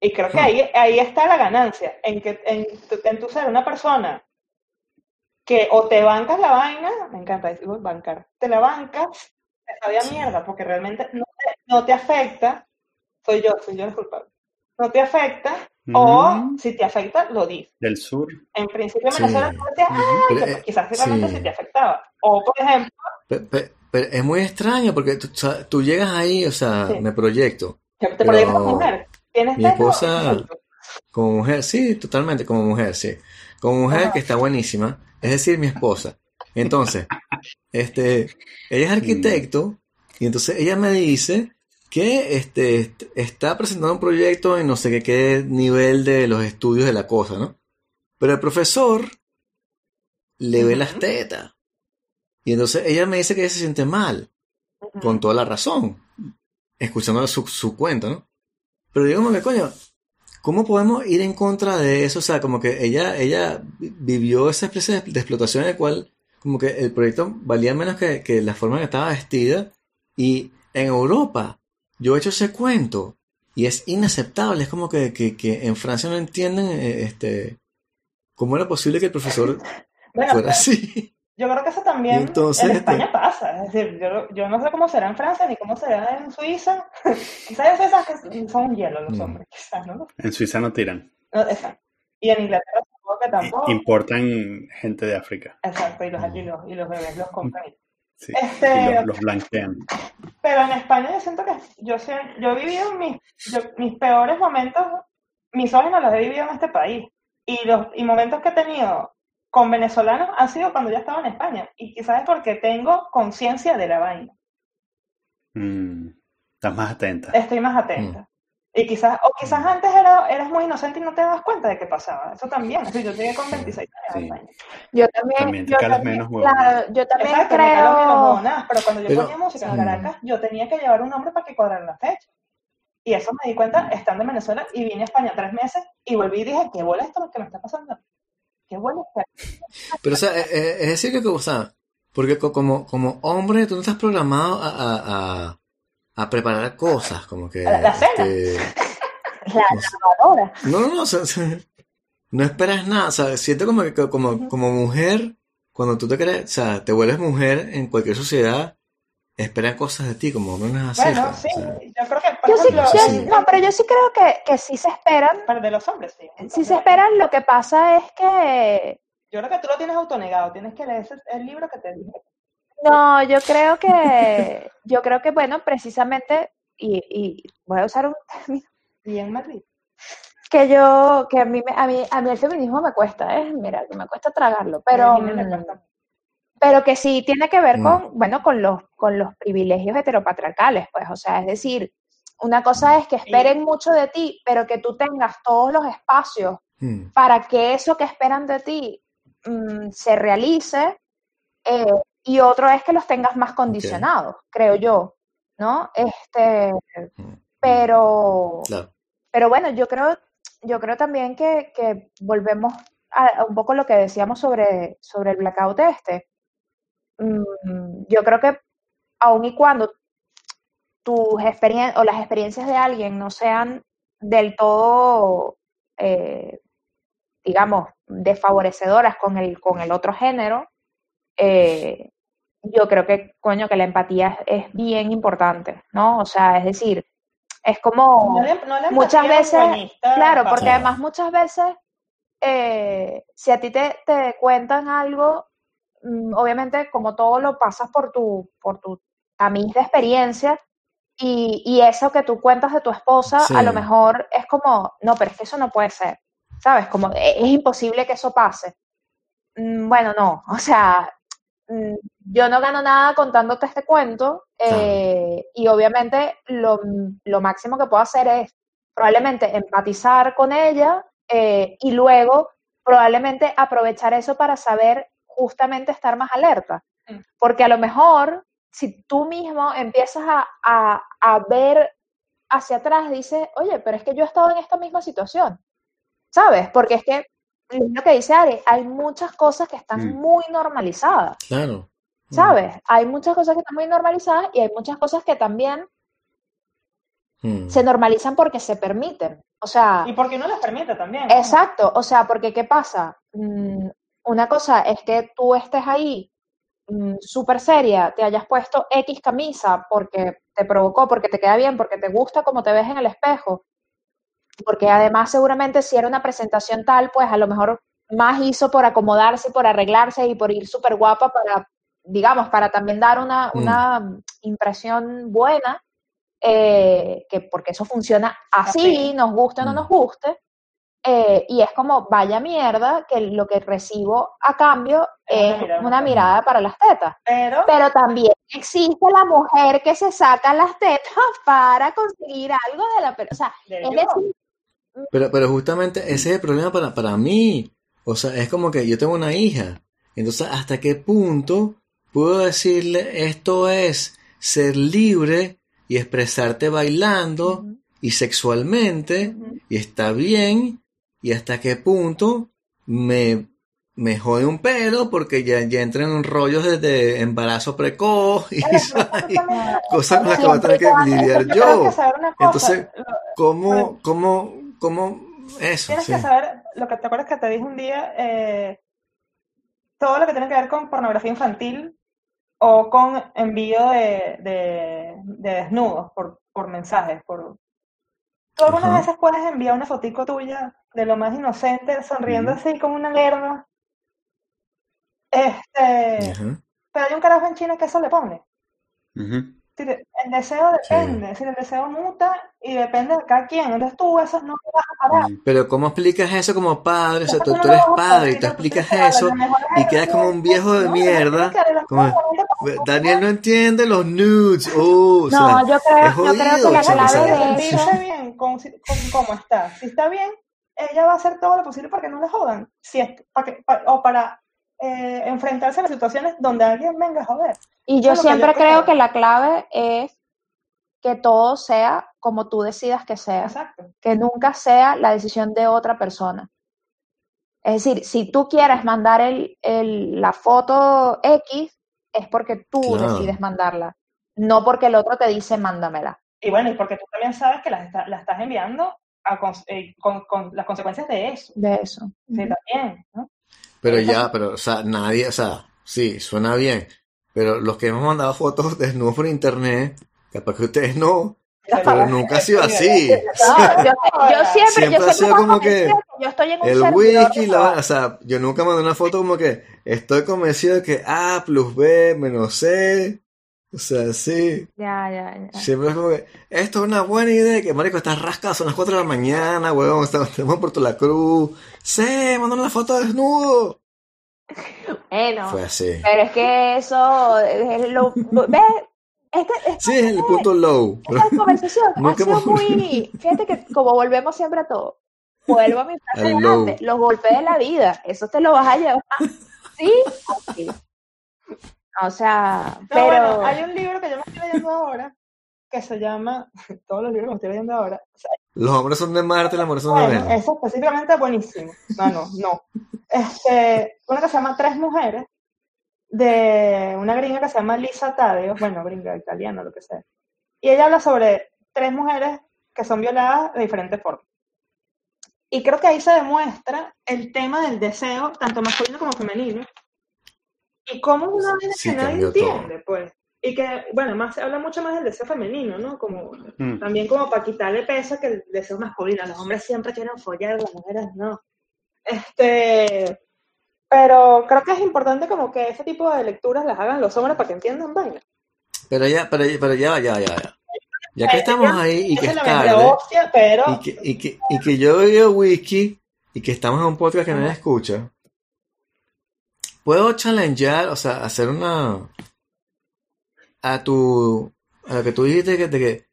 Y creo que ahí, ahí está la ganancia, en que en tu, en tu ser una persona que o te bancas la vaina, me encanta decir bancar, te la bancas, te sabía mierda, porque realmente no te, no te afecta, soy yo, soy yo el culpable, no te afecta, o Mm, si te afecta, lo dices. del sur. En principio en Sí. Venezuela tú decías, Ujú. "Ay, Pero, que quizás realmente sí. sí te afectaba. O, por ejemplo, Pe- pe- Pero, es muy extraño porque tú, tú llegas ahí, o sea, Sí. me proyecto te proyectas como mujer. ¿Tienes mi esposa- como mujer, sí, totalmente como mujer, sí. Como mujer que está buenísima, es decir, mi esposa. Entonces, este, ella es arquitecto y entonces ella me dice que este, est- está presentando un proyecto en no sé qué, qué nivel de los estudios de la cosa, ¿no? Pero el profesor le ve las tetas. Y entonces ella me dice que ella se siente mal. Con toda la razón, escuchando su, su cuento, ¿no? Pero digo, como que coño, ¿cómo podemos ir en contra de eso? O sea, como que ella, ella vi- vivió esa especie de, de explotación en la cual como que el proyecto valía menos que, que la forma en que estaba vestida. Y en Europa, yo he hecho ese cuento y es inaceptable. Es como que, que, que en Francia no entienden eh, este, cómo era posible que el profesor Bueno, fuera así. yo creo que eso también entonces, en este- España pasa. Es decir, yo, yo no sé cómo será en Francia ni cómo será en Suiza. quizás en Suiza que son un hielo los Mm. hombres, quizás, ¿no? En Suiza no tiran. No, exacto. Y en Inglaterra supongo que tampoco. Importan gente de África. Exacto, y los, Mm. y los, y los bebés los compran. Sí. Este- Y los, los blanquean. Pero en España yo siento que yo, he vivido mis, yo- mis peores momentos, mis ojos no los he vivido en este país. Y los y momentos que he tenido con venezolanos han sido cuando ya estaba en España. Y quizás es porque tengo conciencia de la vaina. Mm, estás más atenta. Estoy más atenta. Y quizás, o quizás antes era, eras muy inocente y no te dabas cuenta de qué pasaba. Eso también. Sí, yo llegué con 26 años. Sí. Yo también, También te yo calas también- menos claro, yo también Exacto, me creo, pero cuando yo Pero- ponía música en Mm. Caracas, yo tenía que llevar un hombre para que cuadraran la fecha. Y eso me di cuenta estando en Venezuela y vine a España tres meses y volví y dije, qué bola esto lo que me está pasando. Qué bola esto. Pero, o sea, eh, eh, es decir que, o sea, porque co- como, como hombre tú no estás programado a, a, a, a preparar cosas, como que... La- la cena. este, la lavadora. no, no, no, o sea, no esperas nada, o sea, siento como que como, como mujer, cuando tú te crees, o sea, te vuelves mujer en cualquier sociedad, esperan cosas de ti, como es así. Bueno, sí, o sea, yo creo que, por Yo sí, ejemplo, yo- sí. no, pero yo sí creo que, que sí se esperan, para de los hombres, sí. sí se esperan, lo que pasa es que, Yo creo que tú lo tienes autonegado, tienes que leer ese- el libro que te dije. No, yo creo que, yo creo que, bueno, precisamente, y, y voy a usar un término Y en Madrid. que yo, que a mí, me- a mí, a mí el feminismo me cuesta, ¿eh? Mira, que me cuesta tragarlo, pero, pero que sí tiene que ver Mm. con, bueno, con los, con los privilegios heteropatriarcales, pues, o sea, es decir, una cosa es que esperen mucho de ti, pero que tú tengas todos los espacios mm, para que eso que esperan de ti mm, se realice, eh, y otro es que los tengas más condicionados, creo yo, ¿no? Este, mm, pero, claro. pero bueno, yo creo, yo creo también que, que volvemos a, a un poco lo que decíamos sobre, sobre el blackout este. Mm, yo creo que aun y cuando tus experiencias o las experiencias de alguien no sean del todo, eh, digamos, desfavorecedoras con el, con el otro género, eh, yo creo que, coño, que la empatía es, es bien importante, ¿no? O sea, es decir, es como... No le- no le muchas veces, Claro, porque además muchas veces, eh, si a ti te, te cuentan algo, mm, obviamente como todo lo pasas por tu, por tu tamiz de experiencia, y, y eso que tú cuentas de tu esposa, Sí. a lo mejor es como, no, pero es que eso no puede ser, ¿sabes? Como e- es imposible que eso pase. Mm, Bueno, no, o sea, yo no gano nada contándote este cuento eh, y obviamente lo, lo máximo que puedo hacer es probablemente empatizar con ella eh, y luego probablemente aprovechar eso para saber justamente estar más alerta. Mm. Porque a lo mejor si tú mismo empiezas a, a- a ver hacia atrás, dices, oye, pero es que yo he estado en esta misma situación, ¿sabes? Porque es que es lo que dice Ari, hay muchas cosas que están Mm. muy normalizadas. Claro. Mm. ¿Sabes? Hay muchas cosas que están muy normalizadas y hay muchas cosas que también Mm. se normalizan porque se permiten. O sea, Y porque no les permite también. exacto. O sea, porque ¿qué pasa? Mm, una cosa es que tú estés ahí mm, súper seria, te hayas puesto X camisa porque te provocó, porque te queda bien, porque te gusta como te ves en el espejo. Porque además seguramente si era una presentación tal, pues a lo mejor más hizo por acomodarse, por arreglarse y por ir súper guapa para, digamos, para también dar una, Mm. una impresión buena, eh, que porque eso funciona así, nos guste o no Mm. nos guste, eh, y es como, vaya mierda, que lo que recibo a cambio Es una mirada una más mirada para las tetas. Pero, Pero también existe la mujer que se saca las tetas para conseguir algo de la persona. O sea, de es decir, Pero, pero justamente ese es el problema para, para mí. O sea, es como que yo tengo una hija. Entonces, ¿hasta qué punto puedo decirle esto es ser libre y expresarte bailando y sexualmente y está bien? ¿Y hasta qué punto me, me jode un pelo porque ya, ya entra en rollos de, de embarazo precoz y cosas con las que voy a tener que lidiar yo? Entonces, ¿Cómo, cómo, cómo eso? Tienes sí. que saber, lo que te acuerdas que te dije un día, eh, todo lo que tiene que ver con pornografía infantil o con envío de, de, de desnudos por, por mensajes. Por... Tú algunas Ajá. veces puedes enviar una fotico tuya de lo más inocente, sonriendo así como una lerda. Este, Ajá. pero hay un carajo en China que eso le pone. Te- El deseo depende, si el deseo muta y depende de cada quien. Entonces tú eso no te vas a parar. Ujú. Pero ¿cómo explicas eso como padre? O sea, tú, tú no eres padre y tú explicas eso y quedas como un viejo de No, mierda. Como, para que Daniel no entiende los nudes. Oh, o no, sea, yo creo, es yo creo que jodido, la clave de eso, bien con, con cómo está. Si está bien, ella va a hacer todo lo posible para que no le jodan. Si es, para que, pa- o para eh, enfrentarse a las situaciones donde alguien venga a joder. Y yo que siempre yo creo creo. que la clave es que todo sea como tú decidas que sea, Exacto. que nunca sea la decisión de otra persona. Es decir, si tú quieres mandar el, el- la foto X, es porque tú Claro. decides mandarla, no porque el otro te dice mándamela. Y bueno, y porque tú también sabes que la, está- la estás enviando a eh, con, con las consecuencias de eso. De eso. Sí, también, ¿no? Pero ya, pero, o sea, nadie, o sea, sí, suena bien. Pero los que hemos mandado fotos desnudos por internet, capaz que ustedes no, pero nunca ha sido así. No, yo, yo siempre, Siempre yo ha siempre sido como que yo estoy en un El de la, o sea, yo nunca mandé una foto como que estoy convencido de que A plus B menos C. O sea, sí. Ya, ya, ya. Siempre es como que esto es una buena idea. Que marico, estás rascado, son las 4 de la mañana, huevón, estamos, estamos por la cruz. Sí, mandaron la foto desnudo. Bueno, Fue así. pero es que eso, es lo, ¿ves? Este, esta, Sí, es el punto low. esta conversación ha sido hemos- muy, fíjate que como volvemos siempre a todo, vuelvo a mi frase antes, los golpes de la vida, eso te lo vas a llevar, sí. O sea, No, pero bueno, hay un libro que yo me estoy leyendo ahora que se llama, todos los libros que me estoy leyendo ahora, o sea, Los hombres son de Marte, las mujeres son de bueno, Venus. eso específicamente es buenísimo. No, no, no. Este, una que se llama Tres Mujeres, de una gringa que se llama Lisa Tadeo, bueno, gringa, italiana, lo que sea. Y ella habla sobre tres mujeres que son violadas de diferentes formas. Y creo que ahí se demuestra el tema del deseo, tanto masculino como femenino, y cómo es una vaina Sí, que nadie todo. entiende, pues. Y que, bueno, más se habla mucho más del deseo femenino, ¿no? Como Mm. también como para quitarle peso que el deseo masculino. Los hombres siempre quieren follar, las mujeres no. Este, pero creo que es importante como que ese tipo de lecturas las hagan los hombres para que entiendan vaina. Pero ya, pero, pero ya, ya, ya, ya. Ya que estamos ahí y que es tarde. hostia, pero Y que, y que, y que yo bebo whisky y que estamos en un podcast que nadie escucha, puedo challengear, o sea, hacer una a tu a lo que tú dijiste que, de que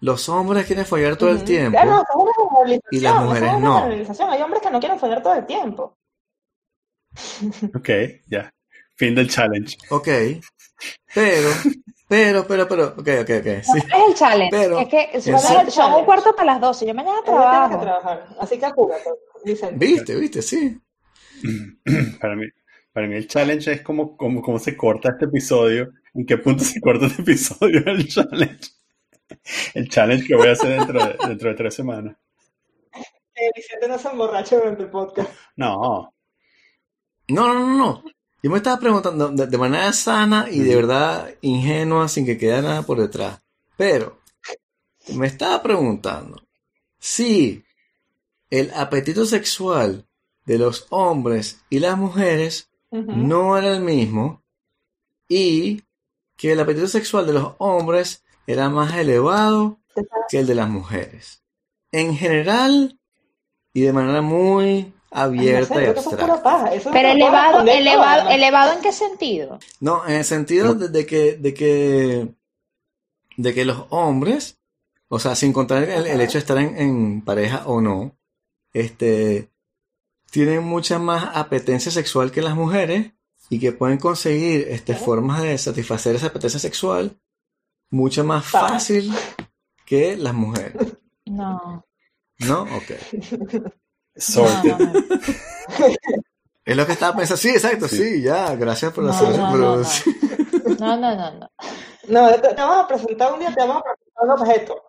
los hombres quieren follar todo el Ujú. tiempo. Ah, no, eso es una y las mujeres una no. Hay hombres que no quieren follar todo el tiempo. Ok, ya. Fin del challenge. Ok. Pero, pero, pero, pero, ok, ok, ok. Sí. es el challenge, Pero- es que son, son un cuarto para las 12, yo mañana Ella tiene que trabajo. trabajar, así que apúrate. ¿Viste? ¿Viste? Sí. Para mí, para mí el challenge es como, como, cómo se corta este episodio. ¿En qué punto se corta este episodio el challenge? El challenge que voy a hacer dentro de, dentro de tres semanas. Que Vicente no se emborrache durante el podcast. No, No, no, no, no. Yo me estaba preguntando de, de manera sana y de verdad ingenua, sin que quede nada por detrás. Pero me estaba preguntando si el apetito sexual de los hombres y las mujeres No era el mismo y que el apetito sexual de los hombres era más elevado que el de las mujeres. En general y de manera muy Ay, no sé, abierta y es Pero elevado, elevado, elevado en qué sentido? No, en el sentido de, de que, de que, de que los hombres, o sea, sin contar el, el hecho de estar en, en pareja o no, este, tienen mucha más apetencia sexual que las mujeres y que pueden conseguir, este, formas de satisfacer esa apetencia sexual mucho más fácil que las mujeres. No, ¿No? Ok. no, sorted. no, no. Es lo que estaba pensando. Sí, exacto, Sí. sí, ya, gracias por No, hacer no, no, no. No, no, no, no. No, te, te vamos a presentar un día, te vamos a presentar un objeto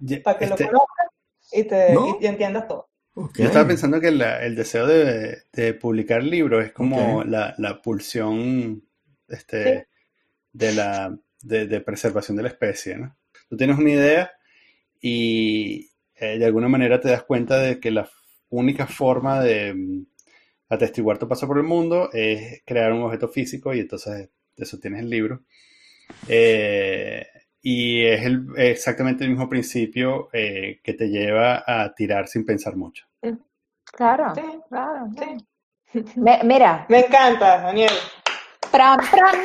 Ya, para que este, lo conozcas y, te, ¿No? y, y entiendas todo. Ok. Yo estaba pensando que la- el deseo de, de publicar libros es como Ok. la, la pulsión este, de la de, de preservación de la especie, ¿no? Tú tienes una idea y eh, de alguna manera te das cuenta de que la única forma de mm, atestiguar tu paso por el mundo es crear un objeto físico y entonces de eso tienes el libro. Eh, y es el- exactamente el mismo principio eh, que te lleva a tirar sin pensar mucho. Claro, Sí, claro. sí. Me- mira, Me encanta, Daniel. pram, pram.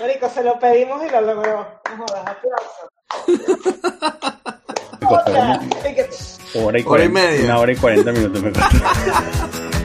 Marico, se lo pedimos y lo logró. No jodas, aplausos. Y hora y, Hora y 40, media. Una hora y 40 minutos me.